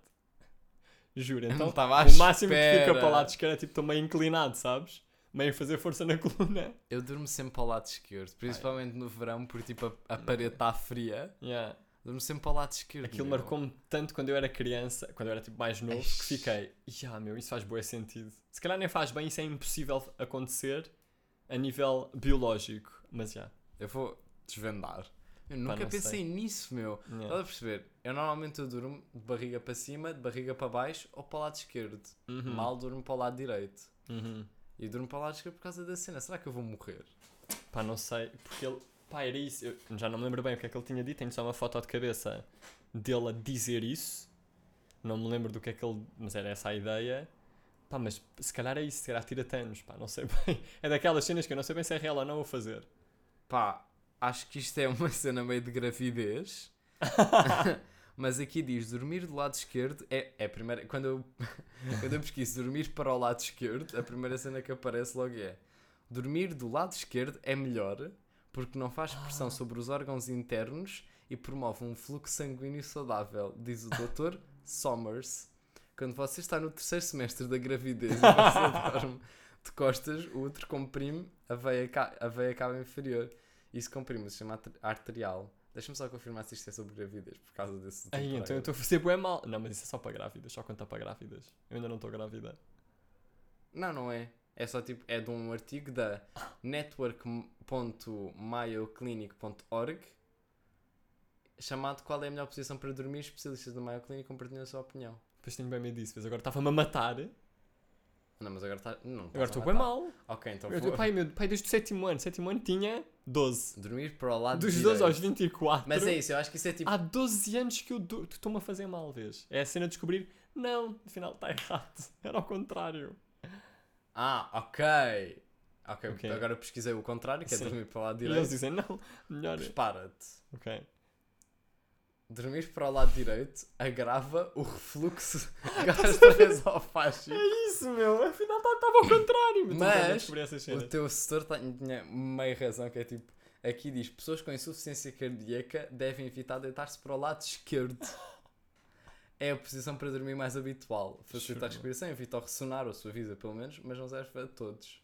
Juro, então o máximo que fica espera. para o lado esquerdo é tipo, estou meio inclinado, sabes? Meio fazer força na coluna. Eu durmo sempre para o lado esquerdo, principalmente no verão, porque tipo a, a parede está fria. Yeah. Durmo sempre para o lado esquerdo. Aquilo marcou-me tanto quando eu era criança, quando eu era tipo mais novo, que fiquei, yeah, meu, isso faz bué sentido. Se calhar nem faz bem, isso é impossível acontecer a nível biológico. Mas já. Eu vou desvendar. Eu nunca não pensei sei. nisso, meu. Yeah. Estás a perceber? Eu normalmente eu durmo de barriga para cima, de barriga para baixo ou para o lado esquerdo. Uhum. Mal durmo para o lado direito. Uhum. E durmo para o lado esquerdo por causa da cena. Será que eu vou morrer? Pá, não sei, porque ele. Pá, era isso. Eu já não me lembro bem o que é que ele tinha dito. Tenho só uma foto de cabeça dele a dizer isso. Não me lembro do que é que ele. Mas era essa a ideia. Pá, mas se calhar é isso, se calhar tira anos, pá, não sei bem. É daquelas cenas que eu não sei bem se é real ou não a fazer. Pá, acho que isto é uma cena meio de gravidez. Mas aqui diz dormir do lado esquerdo é, é a primeira. Quando eu, quando eu pesquiso dormir para o lado esquerdo, a primeira cena que aparece logo é dormir do lado esquerdo é melhor porque não faz pressão sobre os órgãos internos e promove um fluxo sanguíneo saudável, diz o Dr. Somers. Quando você está no terceiro semestre da gravidez e você dorme de costas, o útero comprime a veia, a veia cava inferior. Isso comprime o sistema art- arterial. Deixa-me só confirmar se isto é sobre gravidez, por causa desse. Aí, então eu estou a fazer bué mal. Não, mas isso é só para grávidas, só conta para grávidas. Eu ainda não estou grávida. Não, não é. É só tipo, é de um artigo da network.mayoclinic.org chamado Qual é a melhor posição para dormir? Especialistas da Mayo Clinic compartilham a sua opinião. Depois tenho bem medo disso, vês? Agora estava-me a matar. Não, mas agora está. Não, Agora estás a estou bem matar. mal. Ok, então Eu, vou- pai, meu, pai, desde o sétimo ano. Sétimo ano tinha 12. dormir para o lado Dos direito. 12 aos 24. Mas é isso, eu acho que isso é tipo. Há 12 anos que eu tu estou-me a fazer mal, vês? É a cena de descobrir, não, afinal está errado. Era ao contrário. Ah, ok. Ok, Ok. agora eu pesquisei o contrário, que é dormir para o lado E eles direito. dizem, não, melhor. Prepara-te. Ok. Dormir para o lado direito agrava o refluxo gastroesofágico. Isso, meu, afinal estava ao contrário. Mas O teu assessor tinha meia razão, que é tipo, aqui diz, pessoas com insuficiência cardíaca devem evitar deitar-se para o lado esquerdo. É a posição para dormir mais habitual. Facilita a respiração, evita o ressonar, ou suaviza pelo menos, mas não serve a todos.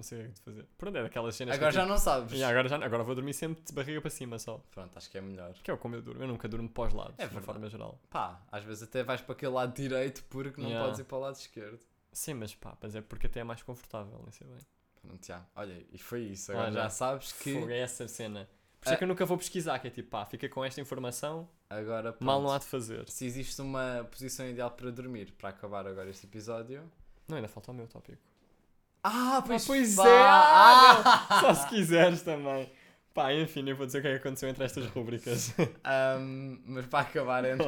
Não sei o que é que de fazer. Pronto, é daquelas cenas Agora que já eu, não sabes. tipo, Yeah, agora, já, agora vou dormir sempre de barriga para cima só. Pronto, acho que é melhor. Que é como eu durmo. Eu nunca durmo para os lados, É de verdade. forma geral. Pá, às vezes até vais para aquele lado direito porque não Yeah. podes ir para o lado esquerdo. Sim, mas pá, mas é porque até é mais confortável, nem sei bem. Pronto, já. Olha, e foi isso. Agora Olha, já sabes que. Fogo, é essa cena. Por isso é Ah. que eu nunca vou pesquisar, que é tipo, pá, fica com esta informação, Agora, mal pronto. não há de fazer. Se existe uma posição ideal para dormir, para acabar agora este episódio. Não, ainda falta o meu tópico. Ah, Pois, pois, é! Ah, não! Só se quiseres também. Pá, enfim, eu vou dizer o que é que aconteceu entre estas rubricas. Ahm, mas para acabar então.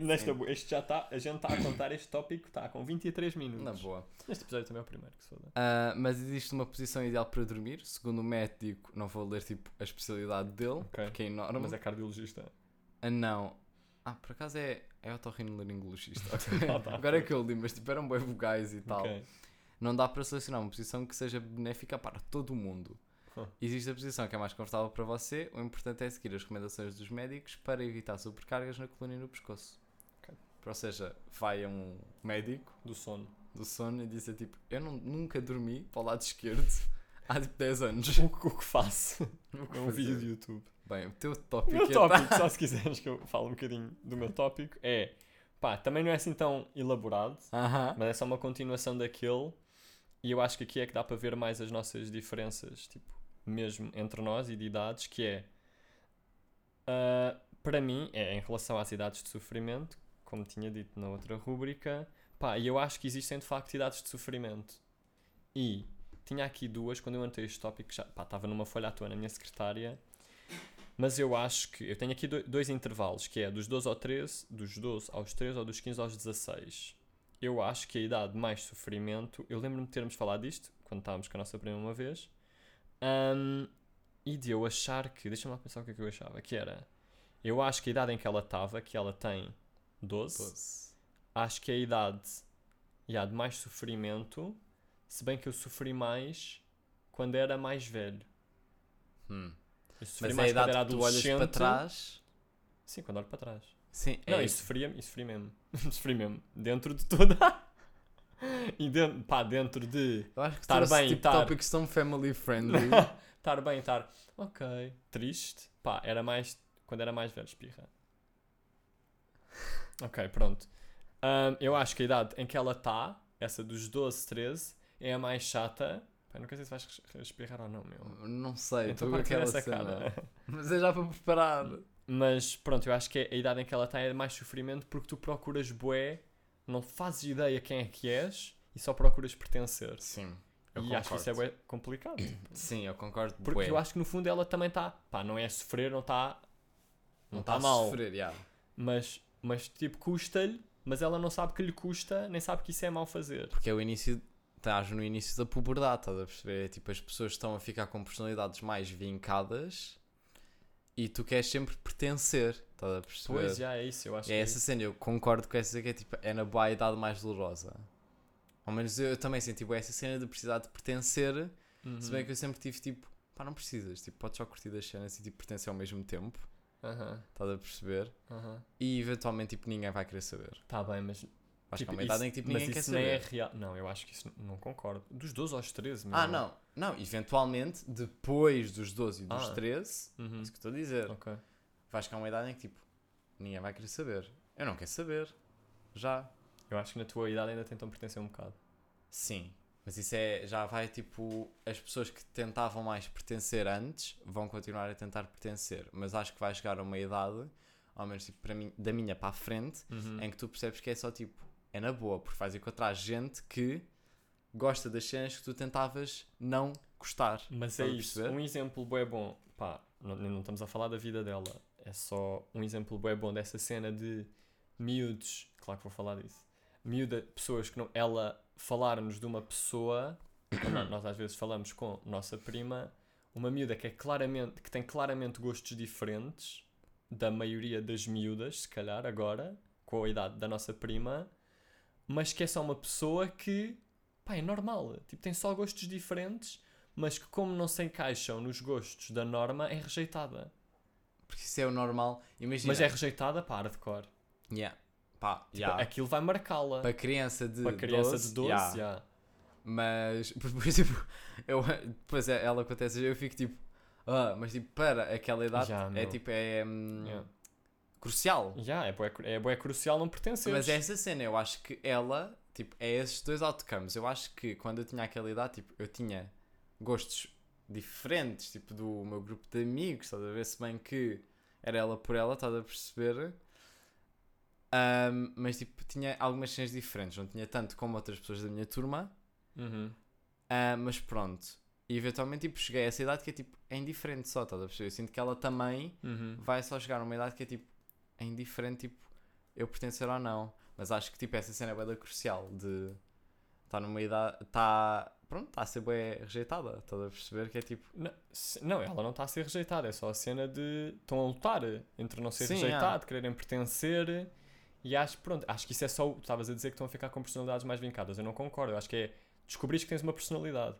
Nesta, este já está, a gente está a contar este tópico, está com 23 minutos. Na boa. Este episódio também é o primeiro que se foda. Ah, mas existe uma posição ideal para dormir, segundo o médico, não vou ler tipo a especialidade dele, Ok. porque é enorme. Mas é cardiologista. Ah, não. Ah, por acaso é, é otorrinolaringologista. ok. Ah, tá. Agora é que eu li, mas tipo eram bem vogais e tal. Ok. Não dá para selecionar uma posição que seja benéfica para todo o mundo. Huh. Existe a posição que é mais confortável para você, o importante é seguir as recomendações dos médicos para evitar sobrecargas na coluna e no pescoço. Ok. Ou seja, vai a um médico Do sono. do sono e diz tipo, eu não- nunca dormi para o lado esquerdo há tipo 10 anos. O, que- o que faço é um fazer? vídeo do YouTube. Bem, o teu O tópico, meu é tópico, só se quiseres que eu fale um bocadinho do meu tópico, é pá, também não é assim tão elaborado, Aham. mas é só uma continuação daquele. E eu acho que aqui é que dá para ver mais as nossas diferenças, tipo, mesmo entre nós e de idades, que é ah, para mim, é em relação às idades de sofrimento, como tinha dito na outra rúbrica, pá, e eu acho que existem de facto idades de sofrimento. E tinha aqui duas, quando eu anotei este tópico, já, pá, estava numa folha à toa na minha secretária, mas eu acho que, eu tenho aqui do- dois intervalos, que é dos 12 ao 13, dos 12 aos 13 ou dos 15 aos 16. Eu acho que a idade de mais sofrimento, eu lembro-me de termos falado disto, quando estávamos com a nossa prima uma vez, Ahm, e de eu achar que, deixa-me lá pensar o que é que eu achava, que era, eu acho que a idade em que ela estava, que ela tem 12, Doze. acho que a idade e há de mais sofrimento, se bem que eu sofri mais quando era mais velho. Hum. Eu sofri Mas é a mais quando idade era que tu olhas para trás. Sim, quando olho para trás. Sim, Não, é isso isso. sofria, isso sofri mesmo. sofri mesmo. Dentro de toda. e dentro, pá, dentro de Eu acho que Estar bem, tipo estar. tópicos tão family friendly. estar bem, estar ok, triste, pá, era mais quando era mais velho, espirra. Ok, pronto. Ahm, eu acho que a idade em que ela está, essa dos 12, 13, é a mais chata. Pá, não sei se vais espirrar ou não, meu. Não sei, estou com aquela essa cena. cara. Mas é já para preparar. Mas pronto, eu acho que a idade em que ela está é mais sofrimento porque tu procuras bué, não fazes ideia quem é que és e só procuras pertencer. Sim, eu e concordo. acho que isso é bué complicado. Sim, eu concordo. Porque bué. eu acho que no fundo ela também está, pá, não é sofrer, não está não tá está a mal, sofrer, já. mas, mas tipo custa-lhe, mas ela não sabe que lhe custa, nem sabe que isso é mau fazer. Porque é o início, estás no início da puberdade, estás a perceber? É Tipo, as pessoas estão a ficar com personalidades mais vincadas e tu queres sempre pertencer, estás a perceber? Pois, já é isso, eu acho é que essa cena, eu concordo com essa que é tipo, é na boa idade mais dolorosa. Ao menos eu, eu também senti tipo, essa cena de precisar de pertencer Uhum. Se bem que eu sempre tive tipo, pá, não precisas, tipo, podes só curtir das cenas e tipo, pertencer ao mesmo tempo, Aham, estás a perceber? aham. E eventualmente tipo, ninguém vai querer saber. Tá bem, mas. Acho tipo, que há uma idade isso- em que tipo, ninguém quer isso nem saber. é real. Não, eu acho que isso não concordo. Dos 12 aos 13, Ah, meu. não, não, eventualmente, depois dos 12 e dos Ah. 13, Uhum. é isso que estou a dizer, Ok. vai chegar uma idade em que tipo, ninguém vai querer saber. Eu não quero saber. Já. Eu acho que na tua idade ainda tentam pertencer um bocado. Sim. Mas isso é, já vai tipo, as pessoas que tentavam mais pertencer antes vão continuar a tentar pertencer. Mas acho que vai chegar a uma idade, ao menos tipo, para mim, da minha para a frente, Uhum. em que tu percebes que é só tipo, é na boa, porque vais encontrar gente que gosta das cenas que tu tentavas não gostar. Mas é isso. perceber? Um exemplo bué bom. Pá, não, não estamos a falar da vida dela. É só um exemplo bué bom dessa cena de miúdos. Claro que vou falar disso. Miúda, pessoas que não. Ela falar-nos de uma pessoa. nós às vezes falamos com nossa prima. Uma miúda que, é claramente, que tem claramente gostos diferentes da maioria das miúdas, se calhar, agora, com a idade da nossa prima, mas que é só uma pessoa que, pá, é normal. Tipo, tem só gostos diferentes, mas que, como não se encaixam nos gostos da norma, é rejeitada. Porque isso é o normal. Imagina. Mas é rejeitada para hardcore. Yeah. Pá, Tipo, yeah. Aquilo vai marcá-la. Para criança de Para criança 12, de 12, yeah. yeah. Mas, por exemplo, eu, depois é- ela acontece, eu fico tipo, ah, mas tipo, para aquela idade Já, é meu. tipo, é hum, Crucial. Yeah, é, é bué crucial não pertencer. Mas essa cena, eu acho que ela, tipo, é esses dois outcomes. Eu acho que quando eu tinha aquela idade, tipo, eu tinha gostos diferentes, tipo, do meu grupo de amigos, estás a ver? Se bem que era ela por ela, estás a perceber? Ahm, mas, tipo, tinha algumas cenas diferentes. Não tinha tanto como outras pessoas da minha turma, Uhum. ah, mas pronto. E eventualmente, tipo, cheguei a essa idade que é, tipo, é indiferente só, estás a perceber? Eu sinto que ela também Uhum. vai só chegar a uma idade que é tipo, é indiferente, tipo, eu pertencer ou não. Mas acho que tipo, essa cena é bem crucial de estar numa idade, está, pronto, está a ser bem rejeitada, estás a perceber que é tipo, Não, se- não, ela não está a ser rejeitada, é só a cena de. Estão a lutar entre não ser Sim, rejeitado, é. quererem pertencer. E acho, pronto, acho que isso é só. Estavas a dizer que estão a ficar com personalidades mais vincadas. Eu não concordo. Eu acho que é descobrir que tens uma personalidade.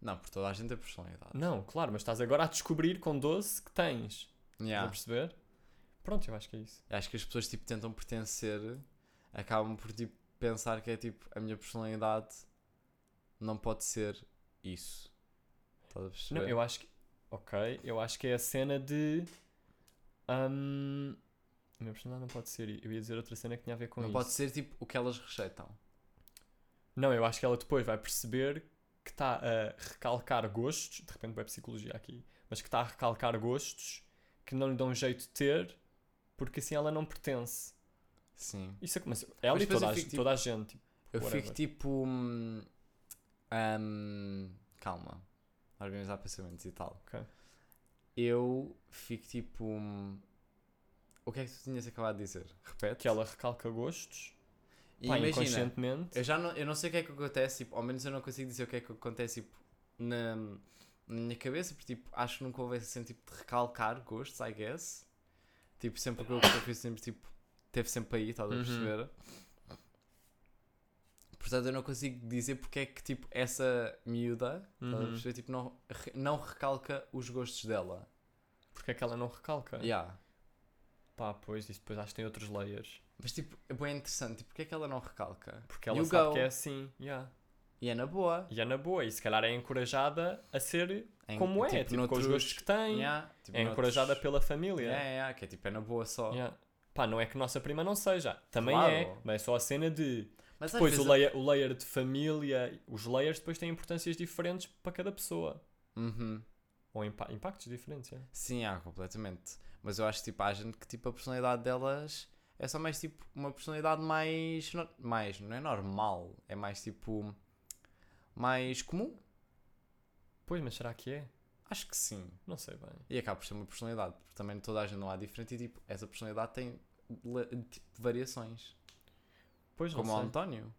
não, por toda a gente tem personalidade. Não, claro, mas estás agora a descobrir com 12 que tens. Estás Yeah. a perceber? Pronto, eu acho que é isso. Acho que as pessoas tipo tentam pertencer, acabam por tipo pensar que é tipo, a minha personalidade não pode ser isso. Estás a perceber? Não, eu acho que. Ok, eu acho que é a cena de. hum, a minha personalidade não pode ser. Eu ia dizer outra cena que tinha a ver com não isso. pode ser tipo o que elas rejeitam. Não, eu acho que ela depois vai perceber que está a recalcar gostos, de repente vai psicologia aqui, mas que está a recalcar gostos que não lhe dão jeito de ter, porque assim ela não pertence. Sim. Isso é, mas ela Mas e toda, a, tipo- toda a gente. tipo, Eu whatever. fico tipo. hum, hum, calma. Organizar pensamentos e tal. Ok. Eu fico tipo. hum, o que é que tu tinhas acabado de dizer? Repete. Que ela recalca gostos, E pá, imagina, inconscientemente. eu já não, eu não sei o que é que acontece, tipo, ao menos eu não consigo dizer o que é que acontece tipo, na, na minha cabeça, porque tipo, acho que nunca houve esse sentido de recalcar gostos, I guess. Tipo, sempre que eu foi sempre tipo, teve sempre aí, estás a Uhum. perceber? Portanto, eu não consigo dizer porque é que tipo, essa miúda, estás a Uhum. perceber, tipo, não, não recalca os gostos dela. Porque é que ela não recalca? Yeah. Pá, pois, isso depois acho que tem outros layers. Mas tipo, é bem interessante, tipo, porque é que ela não recalca? Porque ela You sabe go. que é assim, yeah. E é na boa. E é na boa, e se calhar é encorajada a ser Em- como é, tipo, com os noutros- gostos que tem. Yeah, tipo, é encorajada noutros- pela família. Yeah, yeah, que é tipo, é na boa só. Yeah. Pá, não é que nossa prima não seja. Também Claro. é, mas é só a cena de. Mas Depois o layer, o layer de família, os layers depois têm importâncias diferentes para cada pessoa. Uhum. Ou impa- impactos diferentes, é. Sim, há, completamente. Mas eu acho tipo, há gente que tipo, a personalidade delas é só mais tipo uma personalidade mais. mais, não é normal. É mais tipo. Mais comum. Pois, mas será que é? Acho que sim. Não sei bem. E acaba por ser uma personalidade. Porque também toda a gente não há diferente e tipo, essa personalidade tem tipo, variações. Pois, não como o sei. António.